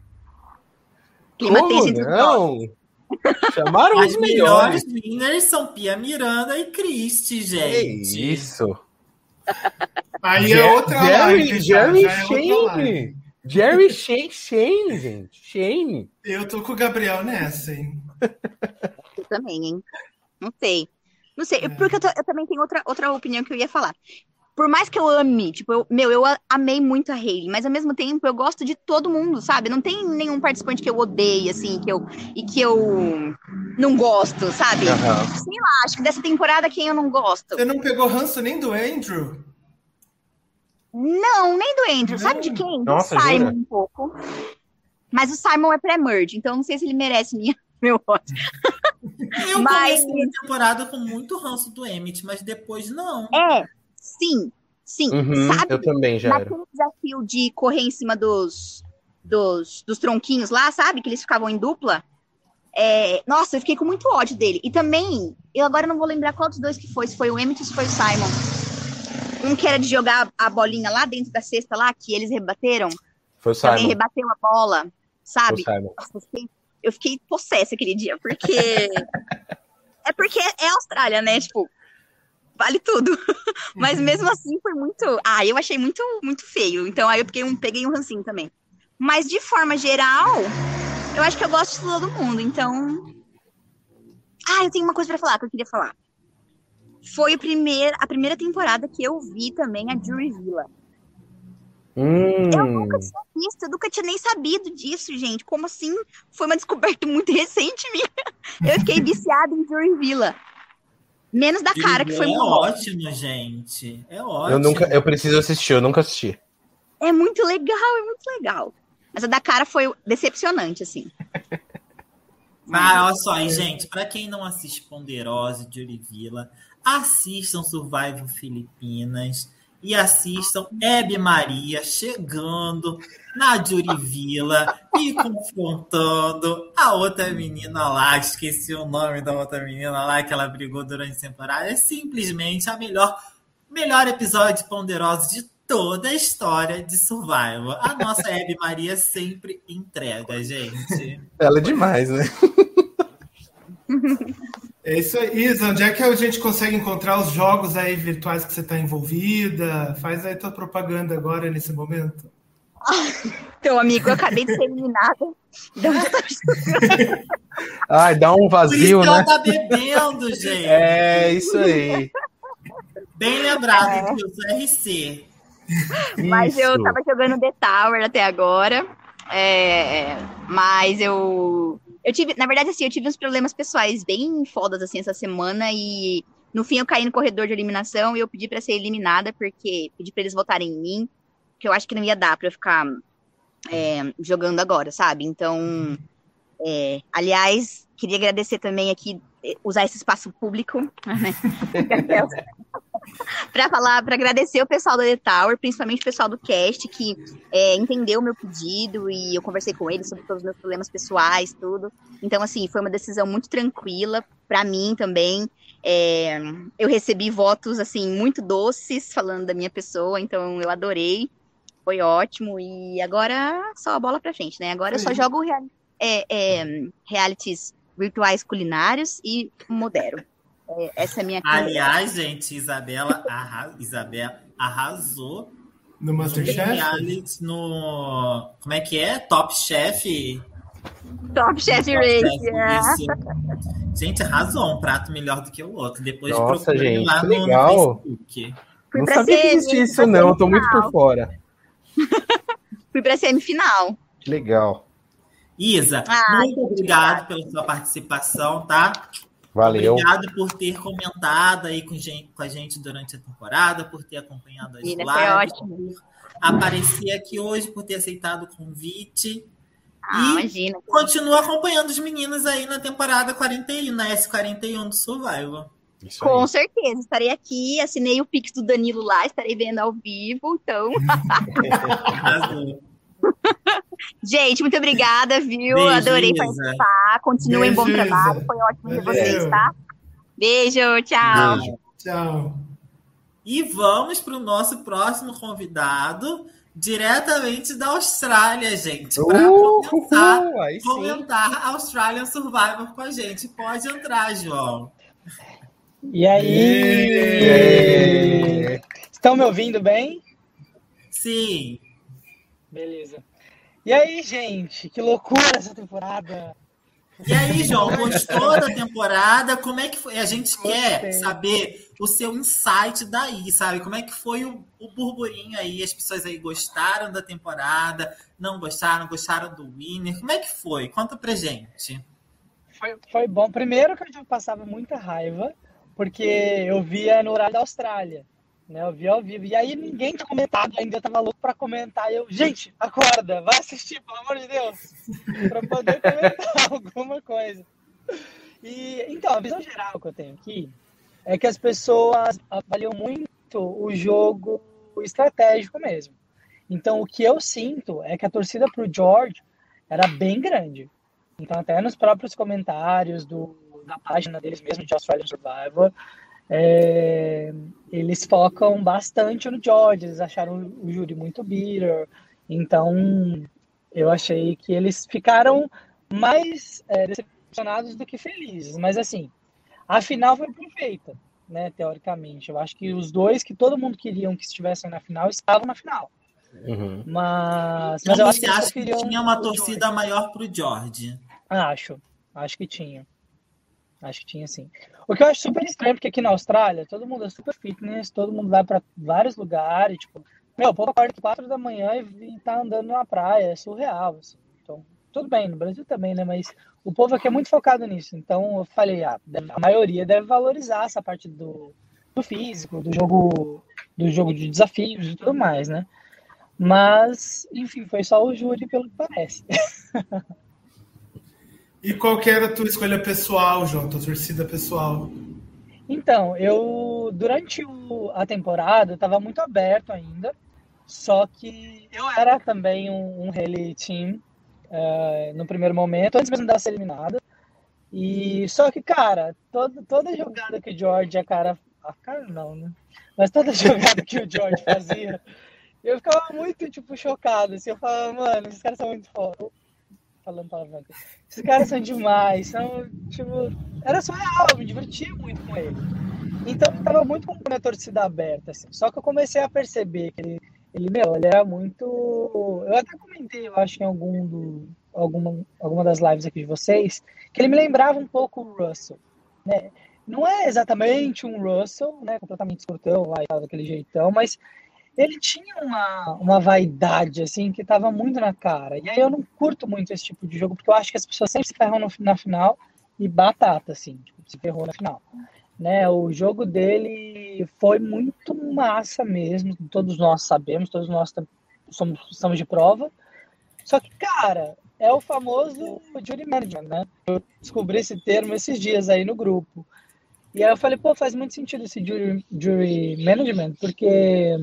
Como não? Chamaram As os melhores. melhores winners são Pia Miranda e Christy, gente. Que isso. Aí é outra Jerry, live, Jerry já, Shane. Jerry Shane, Shane, gente. Shane. Eu tô com o Gabriel nessa, hein? Eu também, hein? Não sei. Não sei, é. porque eu, eu, também tenho outra, outra opinião que eu ia falar por mais que eu ame, tipo, eu, meu, eu amei muito a Hayley, mas ao mesmo tempo eu gosto de todo mundo, sabe? Não tem nenhum participante que eu odeie, assim, que eu, e que eu não gosto, sabe? Uhum. Sei lá, acho que dessa temporada quem eu não gosto. Você não pegou ranço nem do Andrew? Não, nem do Andrew. Não. Sabe de quem? Nossa, do Simon jura? um pouco. Mas o Simon é pré-merge, então não sei se ele merece minha, meu ódio. Eu mas... comecei a temporada com muito ranço do Emmett, mas depois não. É, Sim, sim. Uhum, sabe? Eu também já. Naquele desafio de correr em cima dos, dos, dos tronquinhos lá, sabe? Que eles ficavam em dupla. É, nossa, eu fiquei com muito ódio dele. E também, eu agora não vou lembrar qual dos dois que foi, se foi o Emmett ou se foi o Simon. Um que era de jogar a bolinha lá dentro da cesta lá, que eles rebateram. Foi o Simon. Também rebateu a bola, sabe? Foi o Simon. Nossa, eu, fiquei, eu fiquei possessa aquele dia, porque. é porque é Austrália, né? Tipo, vale tudo. Mas mesmo assim foi muito. Ah, eu achei muito, muito feio. Então aí eu peguei um, peguei um rancinho também. Mas de forma geral, eu acho que eu gosto de todo mundo. Então. Ah, eu tenho uma coisa para falar que eu queria falar. Foi a primeira, a primeira temporada que eu vi também a Jury Villa. Hum, Eu nunca tinha visto, eu nunca tinha nem sabido disso, gente. Como assim? Foi uma descoberta muito recente minha. Eu fiquei viciada em Jury Villa. Menos da cara, que foi é muito bom. ótimo, gente. É ótimo. eu nunca, eu preciso assistir, eu nunca assisti. É muito legal, é muito legal. Mas a da cara foi decepcionante, assim. Mas olha só, aí, gente, para quem não assiste Ponderosa de Villa, assistam Survival Filipinas e assistam Hebe Maria chegando na Villa e confrontando a outra menina lá, esqueci o nome da outra menina lá que ela brigou durante a temporada. É simplesmente a melhor, melhor episódio de Ponderosa de toda a história de Survival. A nossa Hebe Maria sempre entrega, gente. Ela é demais, né? É isso aí, Isa. Onde é que a gente consegue encontrar os jogos aí virtuais que você está envolvida? Faz aí tua propaganda agora nesse momento. Então, amigo, eu acabei de ser eliminada. Ai, dá um Por isso vazio, que ela né? tá bebendo, gente. É isso aí. Bem lembrado do CRC. Mas eu Isso. tava jogando The Tower até agora. É, mas eu. Eu tive, na verdade, assim, eu tive uns problemas pessoais bem fodas assim essa semana e no fim eu caí no corredor de eliminação e eu pedi pra ser eliminada porque pedi pra eles votarem em mim, que eu acho que não ia dar pra eu ficar é, jogando agora, sabe? Então, é, aliás, queria agradecer também aqui eh, usar esse espaço público, né? para falar, para agradecer o pessoal da The Tower, principalmente o pessoal do cast que é, entendeu o meu pedido e eu conversei com eles sobre todos os meus problemas pessoais, tudo. Então, assim, foi uma decisão muito tranquila para mim também. É, eu recebi votos assim muito doces falando da minha pessoa, então eu adorei. Foi ótimo e agora só a bola para frente, né? Agora eu só jogo real- é, é, realities virtuais culinários e modero. É, essa é a minha Aliás, gente, Isabela, arra... Isabela arrasou No no Masterchef? no. Como é que é? Top Chef? Top Chef Top Race. Chef, é. Gente, arrasou. Um prato melhor do que o outro. Depois Nossa, gente, lá que no, no legal. Facebook. Fui Não pra sabia que existia isso, não. Eu tô semifinal. muito por fora. Fui pra semifinal. Que legal. Isa, Ah, muito obrigado pela sua participação, tá? Valeu. Obrigado por ter comentado aí com, gente, com a gente durante a temporada, por ter acompanhado as Meninas, foi lives, ótimo. por aparecer aqui hoje, por ter aceitado o convite. Ah, E- imagina. Continua acompanhando os meninos aí na temporada 41, na S41 do Survival. Isso Com aí. certeza, estarei aqui, assinei o Pix do Danilo lá, estarei vendo ao vivo, então. Gente, muito obrigada, viu? Beijo, Adorei Isa. participar. Continuem bom trabalho, foi ótimo ver Valeu. vocês, tá? Beijo, tchau. Beijo. Tchau. E vamos para o nosso próximo convidado, diretamente da Austrália, gente, para Uh, começar aí sim. comentar Australian Survivor com a gente. Pode entrar, João. E aí? É. Estão me ouvindo bem? Sim. Beleza. E aí, gente? Que loucura essa temporada! E aí, João, gostou da temporada? Como é que foi? A gente quer saber o seu insight daí, sabe? Como é que foi o, o burburinho aí? As pessoas aí gostaram da temporada? Não gostaram? Gostaram do Winner? Como é que foi? Conta pra gente. Foi, foi bom. Primeiro que eu já passava muita raiva, porque eu via no horário da Austrália. Né? Eu via ao vivo. E aí ninguém tinha comentado, ainda eu tava louco pra comentar. Eu, gente, acorda, vai assistir, pelo amor de Deus, pra poder comentar alguma coisa. E então, a visão geral que eu tenho aqui é que as pessoas avaliam muito o jogo estratégico mesmo. Então, o que eu sinto é que a torcida para o George era bem grande. Então, até nos próprios comentários do, da página deles mesmo, de Australian Survivor, é, eles focam bastante no George, eles acharam o júri muito bitter. Então, eu achei que eles ficaram mais é, decepcionados do que felizes. Mas, assim, a final foi perfeita, né, teoricamente. Eu acho que os dois que todo mundo queria que estivessem na final estavam na final. Uhum. Mas, então, mas eu acho que acha que tinha uma torcida George. maior para o George? Acho, acho que tinha. Acho que tinha sim. O que eu acho super estranho, porque aqui na Austrália, todo mundo é super fitness, todo mundo vai para vários lugares, tipo, meu, o povo acorda 4 da manhã e, e tá andando na praia, é surreal, assim. Então, tudo bem, no Brasil também, né? Mas o povo aqui é muito focado nisso. Então, eu falei, ah, a maioria deve valorizar essa parte do, do físico, do jogo, do jogo de desafios e tudo mais, né? Mas, enfim, foi só o júri, pelo que parece. E qual que era a tua escolha pessoal, João, tua torcida pessoal? Então, eu durante o, a temporada estava muito aberto ainda, só que eu era também um, um rally team uh, no primeiro momento, antes mesmo de ser eliminada. E só que, cara, toda, toda jogada que o George, a cara. A cara não, né? Mas toda jogada que o George fazia, eu ficava muito, tipo, chocado. Assim, eu falava, mano, esses caras são muito foda falando palavrão. Esses caras são demais, são, tipo, era surreal, eu me divertia muito com ele. Então eu tava muito com a torcida aberta, assim. Só que eu comecei a perceber que ele, ele, meu, ele era muito. Eu até comentei, eu acho, em algum do, alguma, alguma das lives aqui de vocês, que ele me lembrava um pouco o Russell, né? Não é exatamente um Russell, né? Completamente escurtão lá e tal, daquele jeitão, mas ele tinha uma, uma vaidade, assim, que tava muito na cara. E aí eu não curto muito esse tipo de jogo, porque eu acho que as pessoas sempre se ferram no, na final e batata, assim, tipo, se ferrou na final. Né, o jogo dele foi muito massa mesmo, todos nós sabemos, todos nós somos, estamos de prova. Só que, cara, é o famoso jury management, né? Eu descobri esse termo esses dias aí no grupo. E aí eu falei, pô, faz muito sentido esse jury, jury management, porque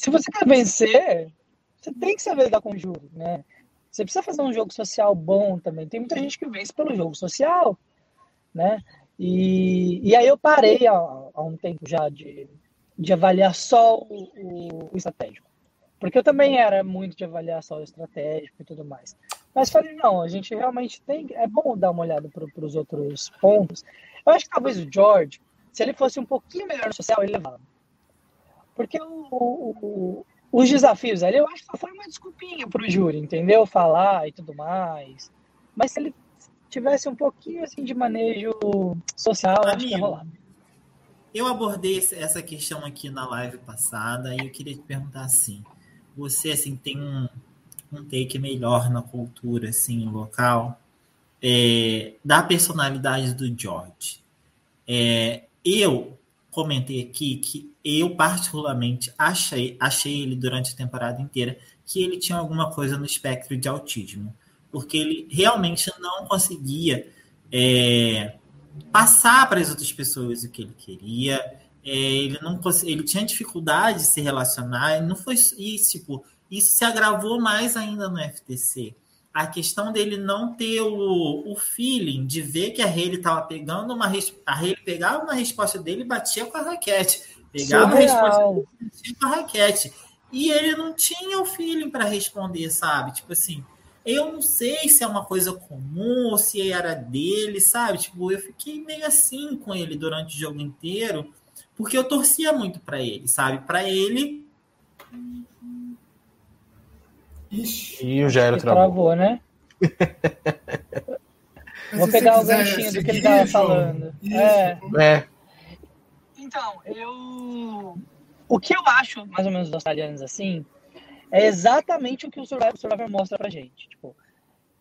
se você quer vencer, você tem que saber dar com júri, né? Você precisa fazer um jogo social bom também. Tem muita gente que vence pelo jogo social, né? E, e aí eu parei há, há um tempo já de, de avaliar só o, o, o, estratégico. Porque eu também era muito de avaliar só o estratégico e tudo mais. Mas falei, não, a gente realmente tem. É bom dar uma olhada para os outros pontos. Eu acho que talvez o George, se ele fosse um pouquinho melhor no social, ele levava. Porque o, o, os desafios ali, eu acho que só foi uma desculpinha para o júri, entendeu? Falar e tudo mais. Mas se ele tivesse um pouquinho assim de manejo social, Amigo, acho que ia rolar. Eu abordei essa questão aqui na live passada e eu queria te perguntar assim: você assim tem um, um take melhor na cultura assim local é, da personalidade do George? É, eu comentei aqui que eu particularmente achei, achei ele durante a temporada inteira que ele tinha alguma coisa no espectro de autismo, porque ele realmente não conseguia é, passar para as outras pessoas o que ele queria. É, ele não ele tinha dificuldade de se relacionar. Não foi isso, tipo, isso se agravou mais ainda no FTC a questão dele não ter o, o feeling de ver que a Haley estava pegando uma a Haley pegava uma resposta dele e batia com a raquete. Pegava Surreal. a resposta dele e batia com a raquete. E ele não tinha o feeling para responder, sabe? Tipo assim, eu não sei se é uma coisa comum ou se era dele, sabe? Tipo, eu fiquei meio assim com ele durante o jogo inteiro, porque eu torcia muito para ele, sabe? Para ele Ixi, e o Jairo travou. travou né? Vou pegar o ganchinho do que ele estava falando. É. é. Então, eu. O que eu acho, mais ou menos, dos australianos assim, é exatamente o que o Survivor, Survivor mostra pra gente. Tipo,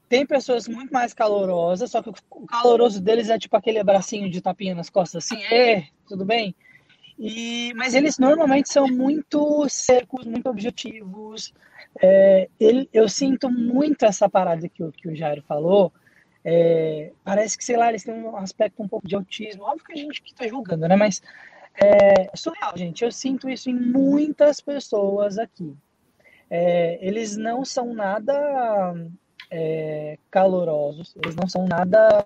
tem pessoas muito mais calorosas, só que o caloroso deles é tipo aquele abracinho de tapinha nas costas, assim, é, tudo bem? E, mas eles normalmente são muito secos, muito objetivos, é, ele, eu sinto muito essa parada que que o Jairo falou. É, parece que, sei lá, eles têm um aspecto um pouco de autismo. Óbvio que a gente está julgando, né? Mas é surreal, gente. Eu sinto isso em muitas pessoas aqui. é, eles não são nada é, calorosos, eles não são nada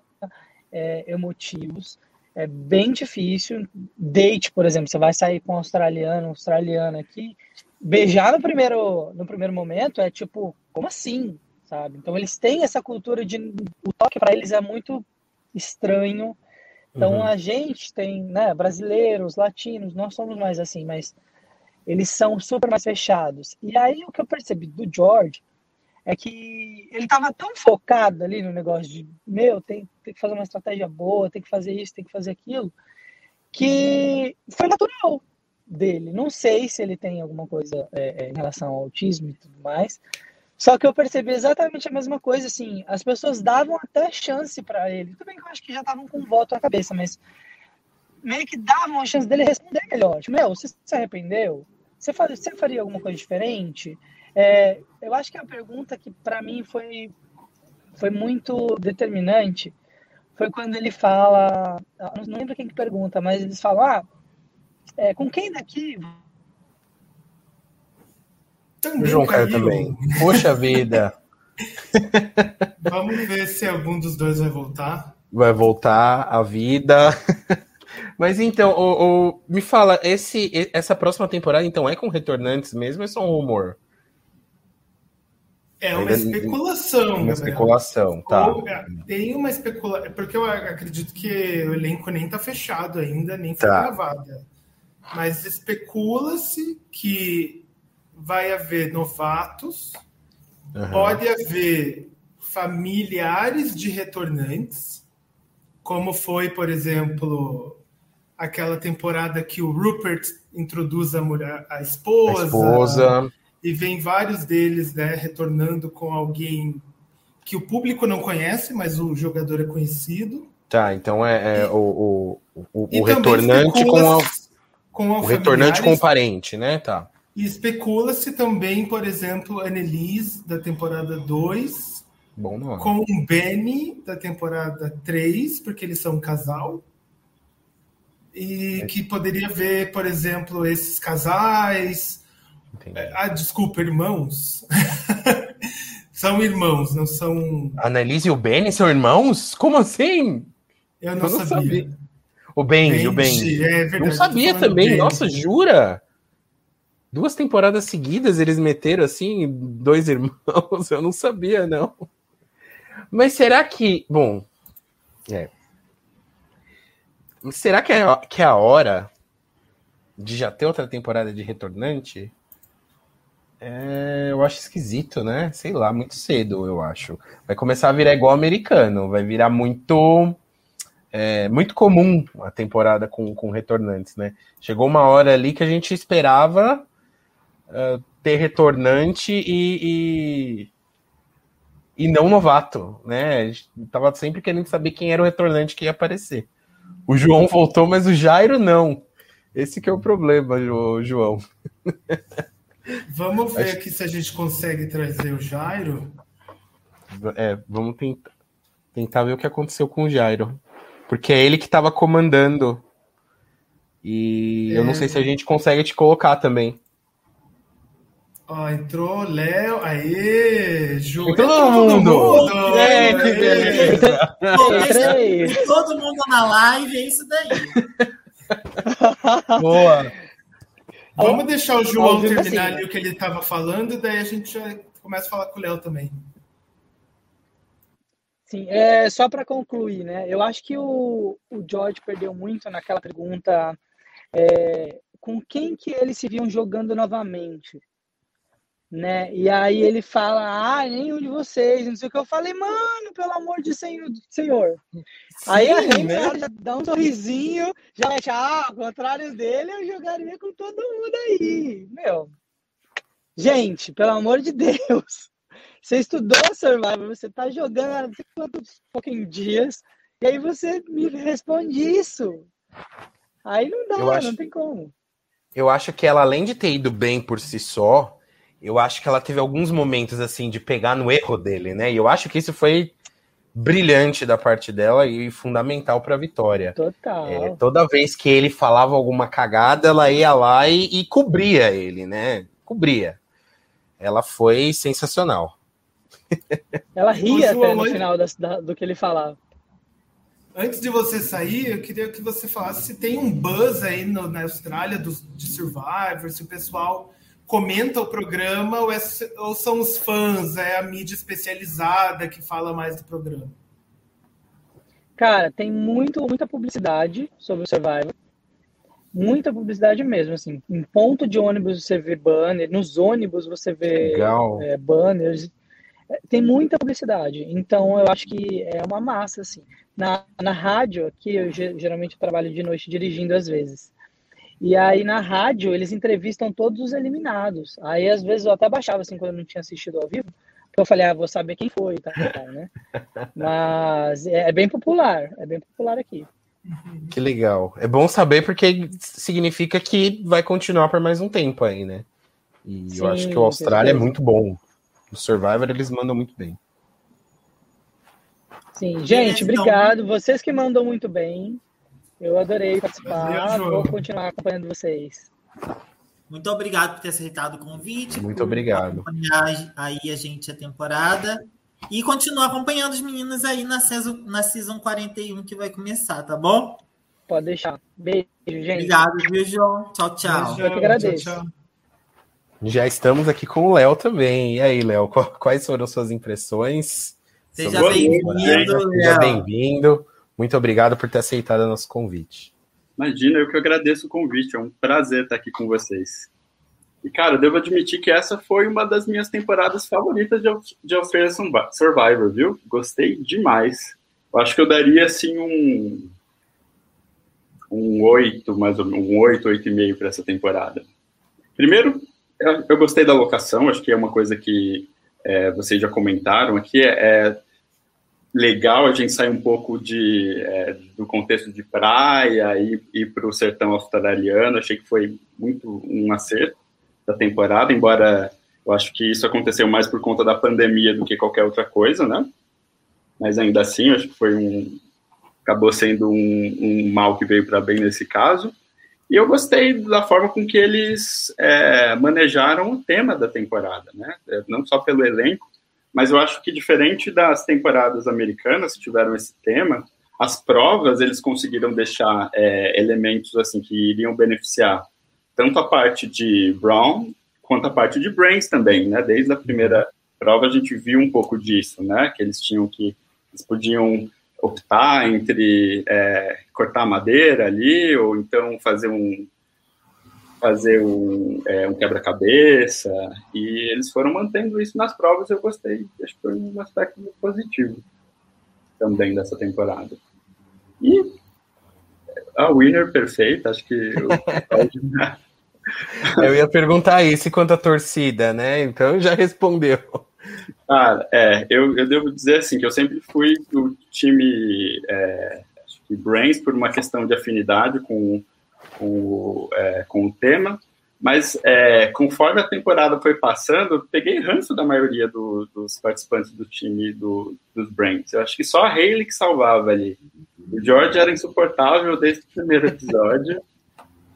é, emotivos. É bem difícil. Date, por exemplo, você vai sair com um australiano, um australiano aqui, beijar no primeiro, no primeiro momento é tipo, como assim? Sabe? Então eles têm essa cultura de o toque para eles é muito estranho. Então uhum. a gente tem, né, brasileiros, latinos, nós somos mais assim, mas eles são super mais fechados. E aí o que eu percebi do George é que ele estava tão focado ali no negócio de, meu, tem, tem que fazer uma estratégia boa, tem que fazer isso, tem que fazer aquilo, que foi natural dele. Não sei se ele tem alguma coisa é, é, em relação ao autismo e tudo mais. Só que eu percebi exatamente a mesma coisa, assim, as pessoas davam até chance para ele. Tudo bem que eu acho que já estavam com um voto na cabeça, mas meio que davam a chance dele responder melhor. Tipo, meu, você se arrependeu? Você, faz, você faria alguma coisa diferente? É, eu acho que a pergunta que para mim foi, foi muito determinante foi quando ele fala, não lembro quem que pergunta, mas eles falam, ah, é, com quem daqui? Também João Caio também. Poxa vida. Vamos ver se algum dos dois vai voltar. Vai voltar a vida. Mas então, o, o, me fala, esse, essa próxima temporada então é com retornantes mesmo ou é só um rumor? É uma especulação. Uma Gabriel. especulação, tá. Ou, é, tem uma especulação. Porque eu acredito que o elenco nem tá fechado ainda, nem foi tá. gravado. Mas especula-se que vai haver novatos, uhum. pode haver familiares de retornantes, como foi, por exemplo, aquela temporada que o Rupert introduz a, mulher, a esposa. A esposa. E vem vários deles né, retornando com alguém que o público não conhece, mas o jogador é conhecido. Tá, então é, é e, o, o, o, o retornante com a com o retornante com o parente, né? Tá. E especula-se também, por exemplo, Annelise, da temporada 2, Bom nome. com o Benny, da temporada 3, porque eles são um casal. E é. que poderia ver, por exemplo, esses casais. Entendi. Ah, desculpa, irmãos. são irmãos, não são. Annelise e o Benny são irmãos? Como assim? Eu não, Eu não sabia. sabia. O Benji, o Benji. É verdade, não sabia também. Nossa, jura? Duas temporadas seguidas eles meteram assim, dois irmãos. Eu não sabia, não. Mas será que. Bom. É. Será que é, que é a hora de já ter outra temporada de Retornante? É, eu acho esquisito, né? Sei lá, muito cedo, eu acho. Vai começar a virar igual americano, vai virar muito é muito comum a temporada com, com retornantes, né? Chegou uma hora ali que a gente esperava uh, ter retornante e, e, e, não novato, né? A gente tava sempre querendo saber quem era o retornante que ia aparecer. O João voltou, mas o Jairo não. Esse que é o problema, João. Vamos ver Acho... aqui se a gente consegue trazer o Jairo. É, vamos tentar, tentar ver o que aconteceu com o Jairo. Porque é ele que estava comandando. E é. eu não sei se a gente consegue te colocar também. Ó, entrou Léo, aê, Ju. Entrou todo mundo. mundo. É, todo mundo na live, é isso daí. Boa. Vamos deixar o João terminar assim. ali o que ele estava falando, daí a gente já começa a falar com o Léo também. Sim, é, só para concluir, né? Eu acho que o, o George perdeu muito naquela pergunta é, com quem que eles se viam jogando novamente, né? E aí ele fala, ah, nenhum de vocês, não sei o que. Eu falei, mano, pelo amor de senhor. senhor. Sim, aí a gente né? já dá um sorrisinho, já acha, ah, ao contrário dele, eu jogaria com todo mundo aí. Meu, gente, pelo amor de Deus. Você estudou Survivor, você está jogando há não sei quantos pouquinhos dias, e aí você me responde isso. Aí não dá, acho, não tem como. Eu acho que ela, além de ter ido bem por si só, eu acho que ela teve alguns momentos assim de pegar no erro dele, né? E eu acho que isso foi brilhante da parte dela e fundamental para a vitória. Total. É, toda vez que ele falava alguma cagada, ela ia lá e, e cobria ele, né? Cobria. Ela foi sensacional. Ela ria até no final da, da, do que ele falava. Antes de você sair, eu queria que você falasse se tem um buzz aí no, na Austrália do, de Survivor, se o pessoal comenta o programa ou, é, ou, são os fãs, é a mídia especializada que fala mais do programa? Cara, tem muito, muita publicidade sobre o Survivor. Muita publicidade mesmo, assim. Em ponto de ônibus você vê banner, nos ônibus você vê é, banners. É, tem muita publicidade. Então eu acho que é uma massa, assim na, na rádio, aqui eu geralmente trabalho de noite dirigindo às vezes. E aí na rádio eles entrevistam todos os eliminados. Aí às vezes eu até baixava assim quando eu não tinha assistido ao vivo, porque eu falei, ah, vou saber quem foi, tá, tá, né? Mas é, é bem popular, é bem popular aqui. Que legal. É bom saber porque significa que vai continuar por mais um tempo aí, né? E Sim, eu acho que o Austrália é muito bom. O Survivor eles mandam muito bem. Sim, gente, obrigado. Vocês que mandam muito bem. Eu adorei participar. Vou continuar acompanhando vocês. Muito obrigado por ter aceitado o convite. Muito obrigado. Acompanhar aí a gente a temporada. E continuar acompanhando os meninos aí na season, na season 41 que vai começar, tá bom? Pode deixar. Beijo, gente. Obrigado, viu, João? Tchau, tchau. Eu que agradeço. Tchau, tchau. Já estamos aqui com o Léo também. E aí, Léo, quais foram suas impressões? Seja bem-vindo. Seja bem-vindo. Muito obrigado por ter aceitado o nosso convite. Imagina, eu que agradeço o convite. É um prazer estar aqui com vocês. E, cara, devo admitir que essa foi uma das minhas temporadas favoritas de, de Australia Survivor, viu? Gostei demais. Eu acho que eu daria, assim, um... Um 8, mais ou menos, um 8, 8,5 para essa temporada. Primeiro, eu gostei da locação, acho que é uma coisa que é, vocês já comentaram aqui, é, é, legal a gente sair um pouco de, é, do contexto de praia e ir para o sertão australiano. Achei que foi muito um acerto da temporada, embora eu acho que isso aconteceu mais por conta da pandemia do que qualquer outra coisa, né? Mas ainda assim, acho que foi um acabou sendo um, um mal que veio para bem nesse caso. E eu gostei da forma com que eles é, manejaram o tema da temporada, né? É, não só pelo elenco, mas eu acho que diferente das temporadas americanas que tiveram esse tema, as provas eles conseguiram deixar é, elementos assim que iriam beneficiar tanto a parte de Brown quanto a parte de Brains também, né? Desde a primeira prova a gente viu um pouco disso, né? Que eles tinham que eles podiam optar entre é, cortar madeira ali ou então fazer um fazer um, é, um quebra-cabeça e eles foram mantendo isso nas provas eu gostei acho que foi um aspecto positivo também dessa temporada e a winner perfeita acho que eu, eu ia perguntar isso quanto a torcida né? Então já respondeu. Ah, é, eu, eu devo dizer assim que eu sempre fui do time é, Brains por uma questão de afinidade com, com, é, com o tema, mas é, conforme a temporada foi passando, eu peguei ranço da maioria do, dos participantes do time do, dos Brains. Eu acho que só a Hayley que salvava ali. O George era insuportável desde o primeiro episódio.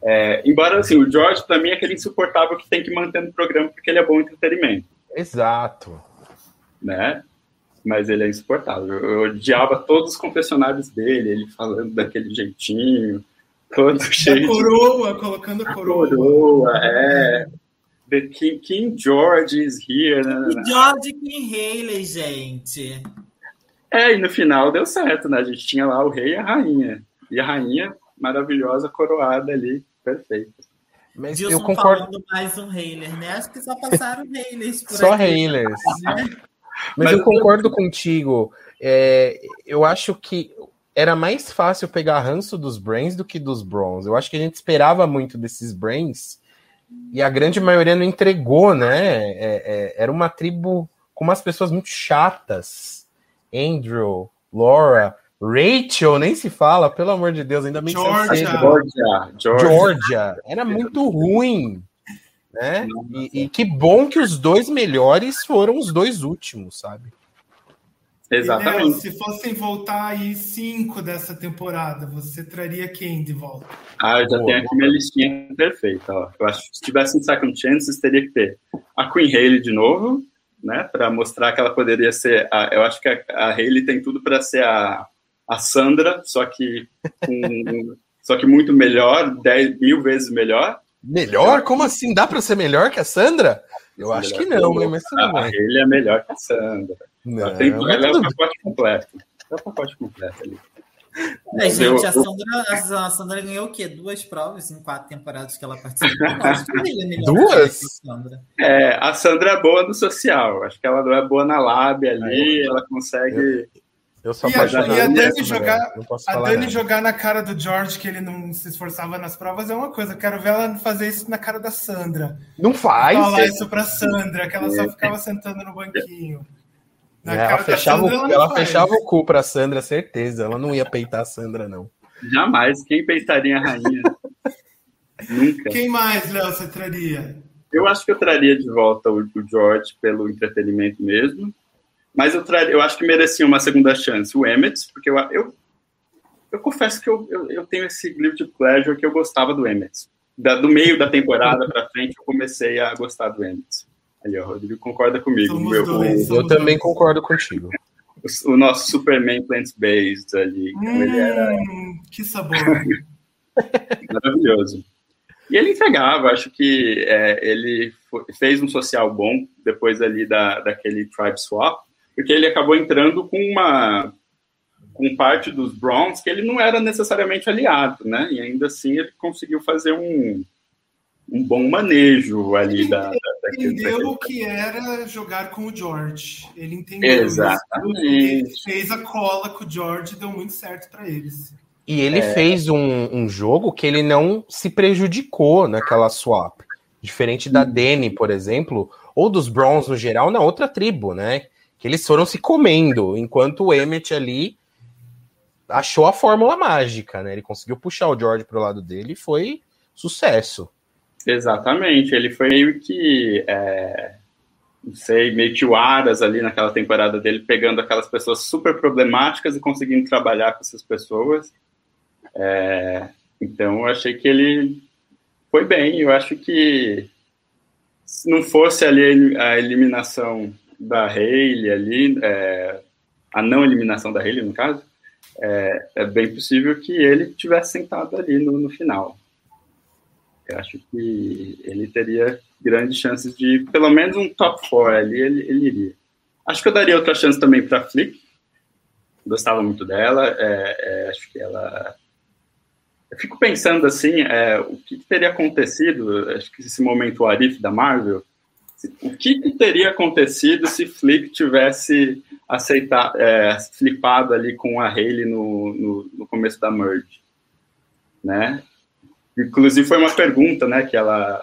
É, embora, assim, o George, para mim, é aquele insuportável que tem que manter no programa porque ele é bom entretenimento. Exato né? Mas ele é insuportável. Eu odiava todos os confessionários dele, ele falando daquele jeitinho, todo cheio. A coroa, de... colocando a coroa. coroa, é. The King, King George is here. Né? King George King Haley, gente. É, e no final deu certo, né? A gente tinha lá o rei e a rainha. E a rainha maravilhosa, coroada ali, perfeita. Mas Gilson eu concordo. falando mais um Haler, né? Acho que só passaram Hailers por Só Hailers. Né? Mas, Mas eu concordo eu... contigo. É, eu acho que era mais fácil pegar ranço dos Brains do que dos Browns. Eu acho que a gente esperava muito desses Brains e a grande maioria não entregou, né? É, é, era uma tribo com umas pessoas muito chatas. Andrew, Laura, Rachel, nem se fala, pelo amor de Deus, ainda bem Georgia. que Georgia. Georgia. Georgia. Era muito ruim. Né? E, e, que bom que os dois melhores foram os dois últimos, sabe? Exatamente. se fossem voltar aí cinco dessa temporada, você traria quem de volta? Ah, eu já Boa, tenho aqui minha listinha perfeita. Ó. Eu acho que se tivesse um second chances, teria que ter a Queen Haley de novo, né? Para mostrar que ela poderia ser. A, eu acho que a, a Haley tem tudo para ser a, a Sandra, só que com, só que muito melhor, 10 mil vezes melhor. Melhor? Como assim? Dá para ser melhor que a Sandra? Eu acho que não, né? Mas tudo A. Haley é melhor que a Sandra. Não, tem, ela é o pacote completo. É o pacote completo ali. É, gente, Eu- a Sandra, a Sandra ganhou o quê? Duas provas em quatro temporadas que ela participou. Nossa, ela é melhor Duas? que a Sandra. É, a Sandra é boa no social. Acho que ela não é boa na lab ali. Ela consegue. Eu sou E a- e a Dani mulher, jogar- Não A Dani jogar na cara do George que ele não se esforçava nas provas é uma coisa. Eu quero ver ela fazer isso na cara da Sandra. Não faz. Falar isso pra Sandra, que ela só ficava sentando no banquinho. Na É, ela cara da fechava, Sandra, o, ela faz. fechava o cu pra Sandra, certeza. Ela não ia peitar a Sandra, não. Jamais. Quem peitaria a rainha? Nunca. Quem mais, Léo, você traria? Eu acho que eu traria de volta o, o George pelo entretenimento mesmo. Mas eu, traria, eu acho que merecia uma segunda chance o Emmett, porque eu, eu, eu confesso que eu, eu, eu tenho esse guilty pleasure que eu gostava do Emmett. Da, do meio da temporada pra frente, eu comecei a gostar do Emmett. Ali, ó, o Rodrigo concorda comigo. Somos Meu- dois. o, Somos Eu também dois. concordo contigo. o, o nosso Superman Plant-Based ali. como ele era Hum, que sabor. maravilhoso. E ele entregava, acho que é, ele fo- fez um social bom depois ali da, daquele Tribe Swap, porque ele acabou entrando com uma com parte dos Browns que ele não era necessariamente aliado, né? E ainda assim ele conseguiu fazer um, um bom manejo ali da, da, daquele, entendeu daquele- o que era jogar com o George. Ele entendeu. Exatamente. Ele fez a cola com o George e deu muito certo pra eles. E ele fez um, um jogo que ele não se prejudicou naquela swap. Diferente da Dani, por exemplo, ou dos Browns no geral, na outra tribo, né? Que eles foram se comendo, enquanto o Emmett ali achou a fórmula mágica, né? Ele conseguiu puxar o George pro lado dele e foi sucesso. Exatamente, ele foi meio que, é, não sei, meio que o Aras ali naquela temporada dele, pegando aquelas pessoas super problemáticas e conseguindo trabalhar com essas pessoas. É, então, eu achei que ele foi bem. Eu acho que se não fosse ali a eliminação da Hayley ali, é, a não eliminação da Hayley, no caso, é, é bem possível que ele tivesse sentado ali no, no final. Eu acho que ele teria grandes chances de, pelo menos um top 4 ali, ele, ele iria. Acho que eu daria outra chance também para Flick. Gostava muito dela. é, é, acho que ela. Eu fico pensando assim, é, o que, que teria acontecido? Acho que esse momento Arif da Marvel. O que, que teria acontecido se Flick tivesse aceitado, é, flipado ali com a Hayley no, no, no começo da merge, né? Inclusive foi uma pergunta, né, que ela,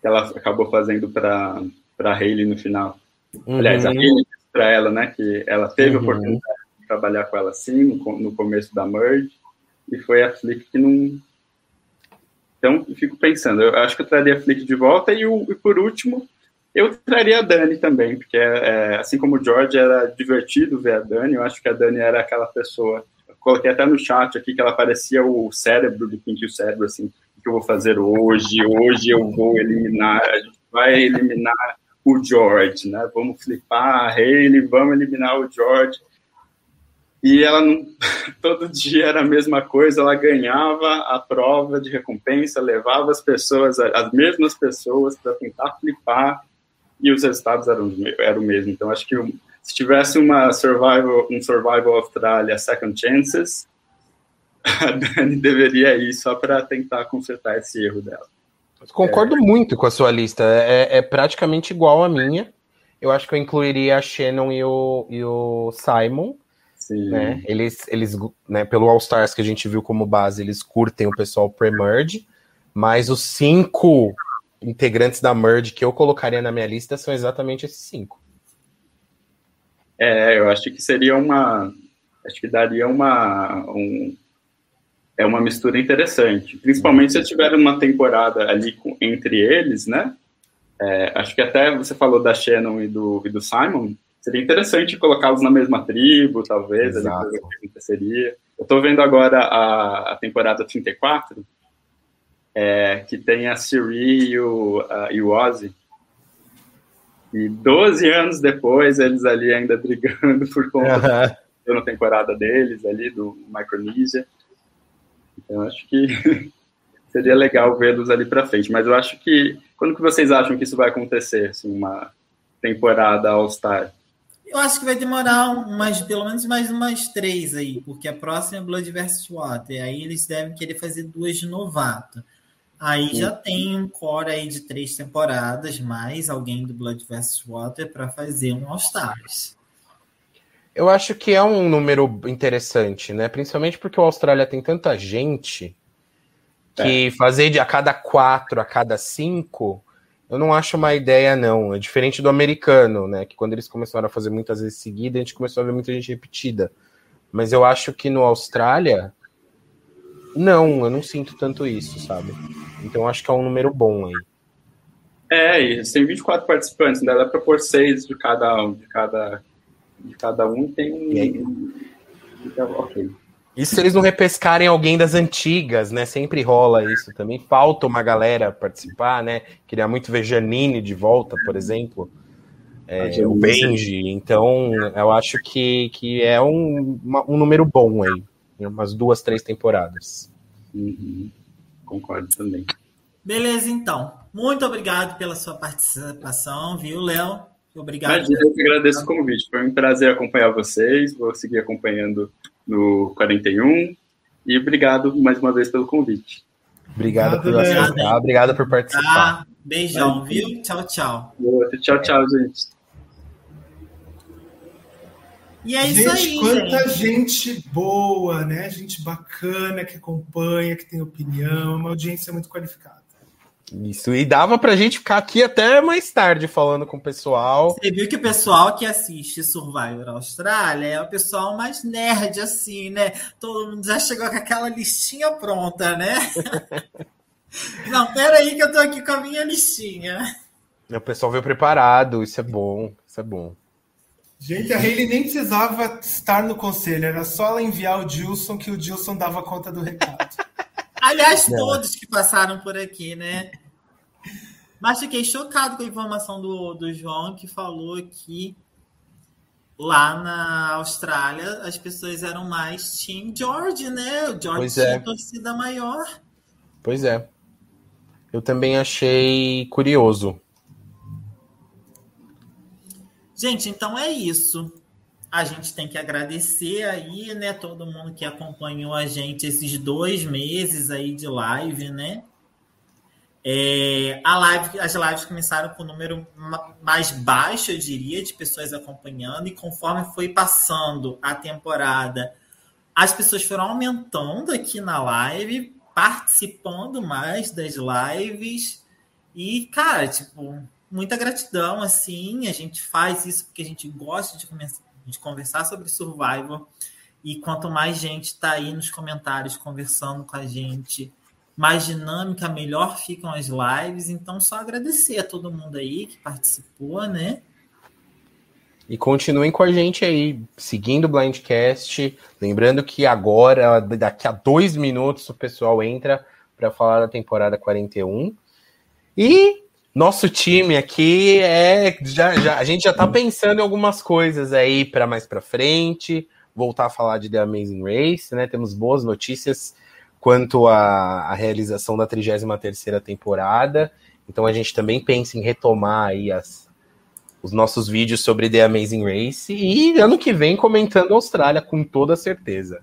que ela acabou fazendo para para Hayley no final. Aliás, a Uhum. Hayley para ela, né, que ela teve a Uhum. oportunidade de trabalhar com ela assim no, no começo da merge e foi a Flick que não. Então, fico pensando, eu acho que eu traria a Flick de volta e, o, e por último, eu traria a Dani também, porque é, assim como o George era divertido ver a Dani, eu acho que a Dani era aquela pessoa. Eu coloquei até no chat aqui que ela parecia o cérebro do Pink e o cérebro, assim, que eu vou fazer hoje? Hoje eu vou eliminar, a gente vai eliminar o George, né? Vamos flipar a Hayley, vamos eliminar o George. E ela não, todo dia era a mesma coisa, ela ganhava a prova de recompensa, levava as pessoas, as mesmas pessoas para tentar flipar e os resultados eram, eram o mesmo. Então acho que se tivesse uma survival, um survival Austrália Second Chances, a Dani deveria ir só para tentar consertar esse erro dela. Concordo muito com a sua lista. É, é praticamente igual à minha. Eu acho que eu incluiria a Shannon e o, e o Simon. Sim. Né? Eles, eles né, pelo All Stars que a gente viu como base, eles curtem o pessoal pre-merge, mas os cinco integrantes da merge que eu colocaria na minha lista são exatamente esses cinco. É, eu acho que seria uma. Acho que daria uma. Um, é uma mistura interessante. Principalmente se tiver uma temporada ali com, entre eles, né? É, acho que até você falou da Shannon e do, e do Simon. seria interessante colocá-los na mesma tribo, talvez, Exato. ali, que aconteceria. Eu tô vendo agora a, a temporada 34, é, que tem a Siri e o, a, e o Ozzy. E 12 anos depois, eles ali ainda brigando por conta da temporada deles ali, do Micronesia. Então, acho que seria legal vê-los ali para frente. Mas eu acho que, quando que vocês acham que isso vai acontecer, assim, uma temporada All-Star? Eu acho que vai demorar umas, pelo menos mais umas três aí, porque a próxima é Blood vs. Water. Aí eles devem querer fazer duas de novato. Aí já tem um core aí de três temporadas, mais alguém do Blood vs. Water para fazer um All-Stars. Eu acho que é um número interessante, né? Principalmente porque o Austrália tem tanta gente que fazer de a cada quatro, a cada cinco, eu não acho uma ideia, não. É diferente do americano, né? Que quando eles começaram a fazer muitas vezes seguida, a gente começou a ver muita gente repetida. Mas eu acho que no Austrália, não, eu não sinto tanto isso, sabe? Então eu acho que é um número bom aí. É, e têm 24 participantes, né? Dá para pôr seis de cada um, de cada, de cada um tem E um. Então, ok. Isso se eles não repescarem alguém das antigas, né? Sempre rola isso também. Falta uma galera participar, né? Queria muito ver Janine de volta, por exemplo. É, A Janine. o Benji. Então, eu acho que, que é um, uma- um número bom aí. Em Umas duas, três temporadas. Uhum. Concordo também. Beleza, então. Muito obrigado pela sua participação, viu, Léo? Obrigado. Imagina, eu que agradeço o convite. Foi um prazer acompanhar vocês. Vou seguir acompanhando no 41. E obrigado mais uma vez pelo convite. Obrigado por Obrigado, Léo. aceitar, obrigado por participar. Tá? Beijão, viu? Tchau, tchau. Tchau, tchau, gente. E é isso gente, aí, quanta gente. gente. boa, né? Gente bacana que acompanha, que tem opinião, uma audiência muito qualificada. Isso, e dava pra gente ficar aqui até mais tarde falando com o pessoal. Você viu que o pessoal que assiste Survivor Austrália é o pessoal mais nerd, assim, né? Todo mundo já chegou com aquela listinha pronta, né? Não, peraí que eu tô aqui com a minha listinha. O pessoal veio preparado, isso é bom, isso é bom. Gente, a Hayley nem precisava estar no conselho, era só ela enviar o Dilson que o Dilson dava conta do recado. Aliás, Não. todos que passaram por aqui, né? Mas fiquei chocado com a informação do, do João que falou que lá na Austrália as pessoas eram mais Team George, né? O George Pois tinha é. torcida maior. Pois é. Eu também achei curioso. Gente, então é isso. A gente tem que agradecer aí, né, todo mundo que acompanhou a gente esses dois meses aí de live, né? É, a live, as lives começaram com um número ma- mais baixo, eu diria, de pessoas acompanhando, e conforme foi passando a temporada, as pessoas foram aumentando aqui na live, participando mais das lives. E, cara, tipo, muita gratidão, assim. A gente faz isso porque a gente gosta de, come- de conversar sobre Survival. E quanto mais gente tá aí nos comentários conversando com a gente, mais dinâmica, melhor ficam as lives. Então, só agradecer a todo mundo aí que participou, né? E continuem com a gente aí, seguindo o Blindcast. Lembrando que agora, daqui a dois minutos, o pessoal entra para falar da temporada 41. E nosso time aqui é. Já, já, a gente já tá pensando em algumas coisas aí para mais para frente. Voltar a falar de The Amazing Race, né? Temos boas notícias quanto à, à realização da 33 temporada. Então a gente também pensa em retomar aí as, os nossos vídeos sobre The Amazing Race e ano que vem comentando a Austrália, com toda certeza.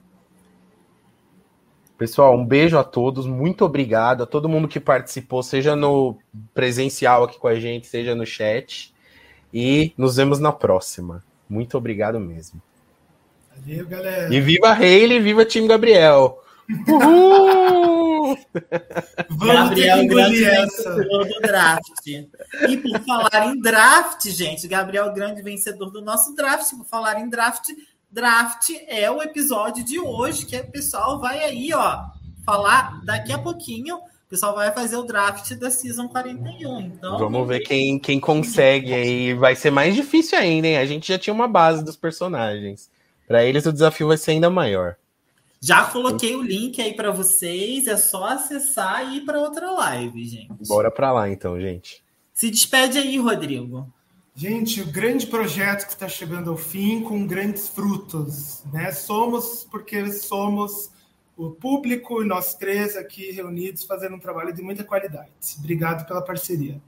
Pessoal, um beijo a todos, muito obrigado a todo mundo que participou, seja no presencial aqui com a gente, seja no chat. E nos vemos na próxima. Muito obrigado mesmo. Valeu, galera. E viva a Hayley, viva time Gabriel! Uhul! Vamos Gabriel ter que Grande engolir essa. vencedor do draft. E por falar em draft, gente, Gabriel Grande vencedor do nosso draft. Por falar em draft, draft é o episódio de hoje que o pessoal vai aí, ó, falar daqui a pouquinho pessoal vai fazer o draft da Season 41. Então, Vamos ver quem, quem consegue aí. Vai ser mais difícil ainda, hein? A gente já tinha uma base dos personagens. Para eles o desafio vai ser ainda maior. Já coloquei o link aí para vocês, é só acessar e ir para outra live, gente. Bora para lá então, gente. Se despede aí, Rodrigo. Gente, o grande projeto que está chegando ao fim com grandes frutos, né? Somos porque somos o público e nós três aqui reunidos fazendo um trabalho de muita qualidade. Obrigado pela parceria.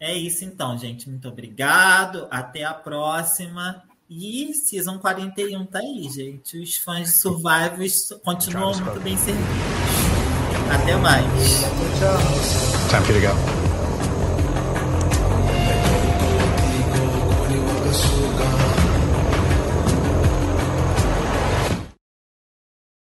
É isso então, gente. Muito obrigado. Até a próxima. E Season 41 tá aí, gente. Os fãs de Survivors continuam muito bem servidos. Até mais. Tchau, tchau. Time for you to go.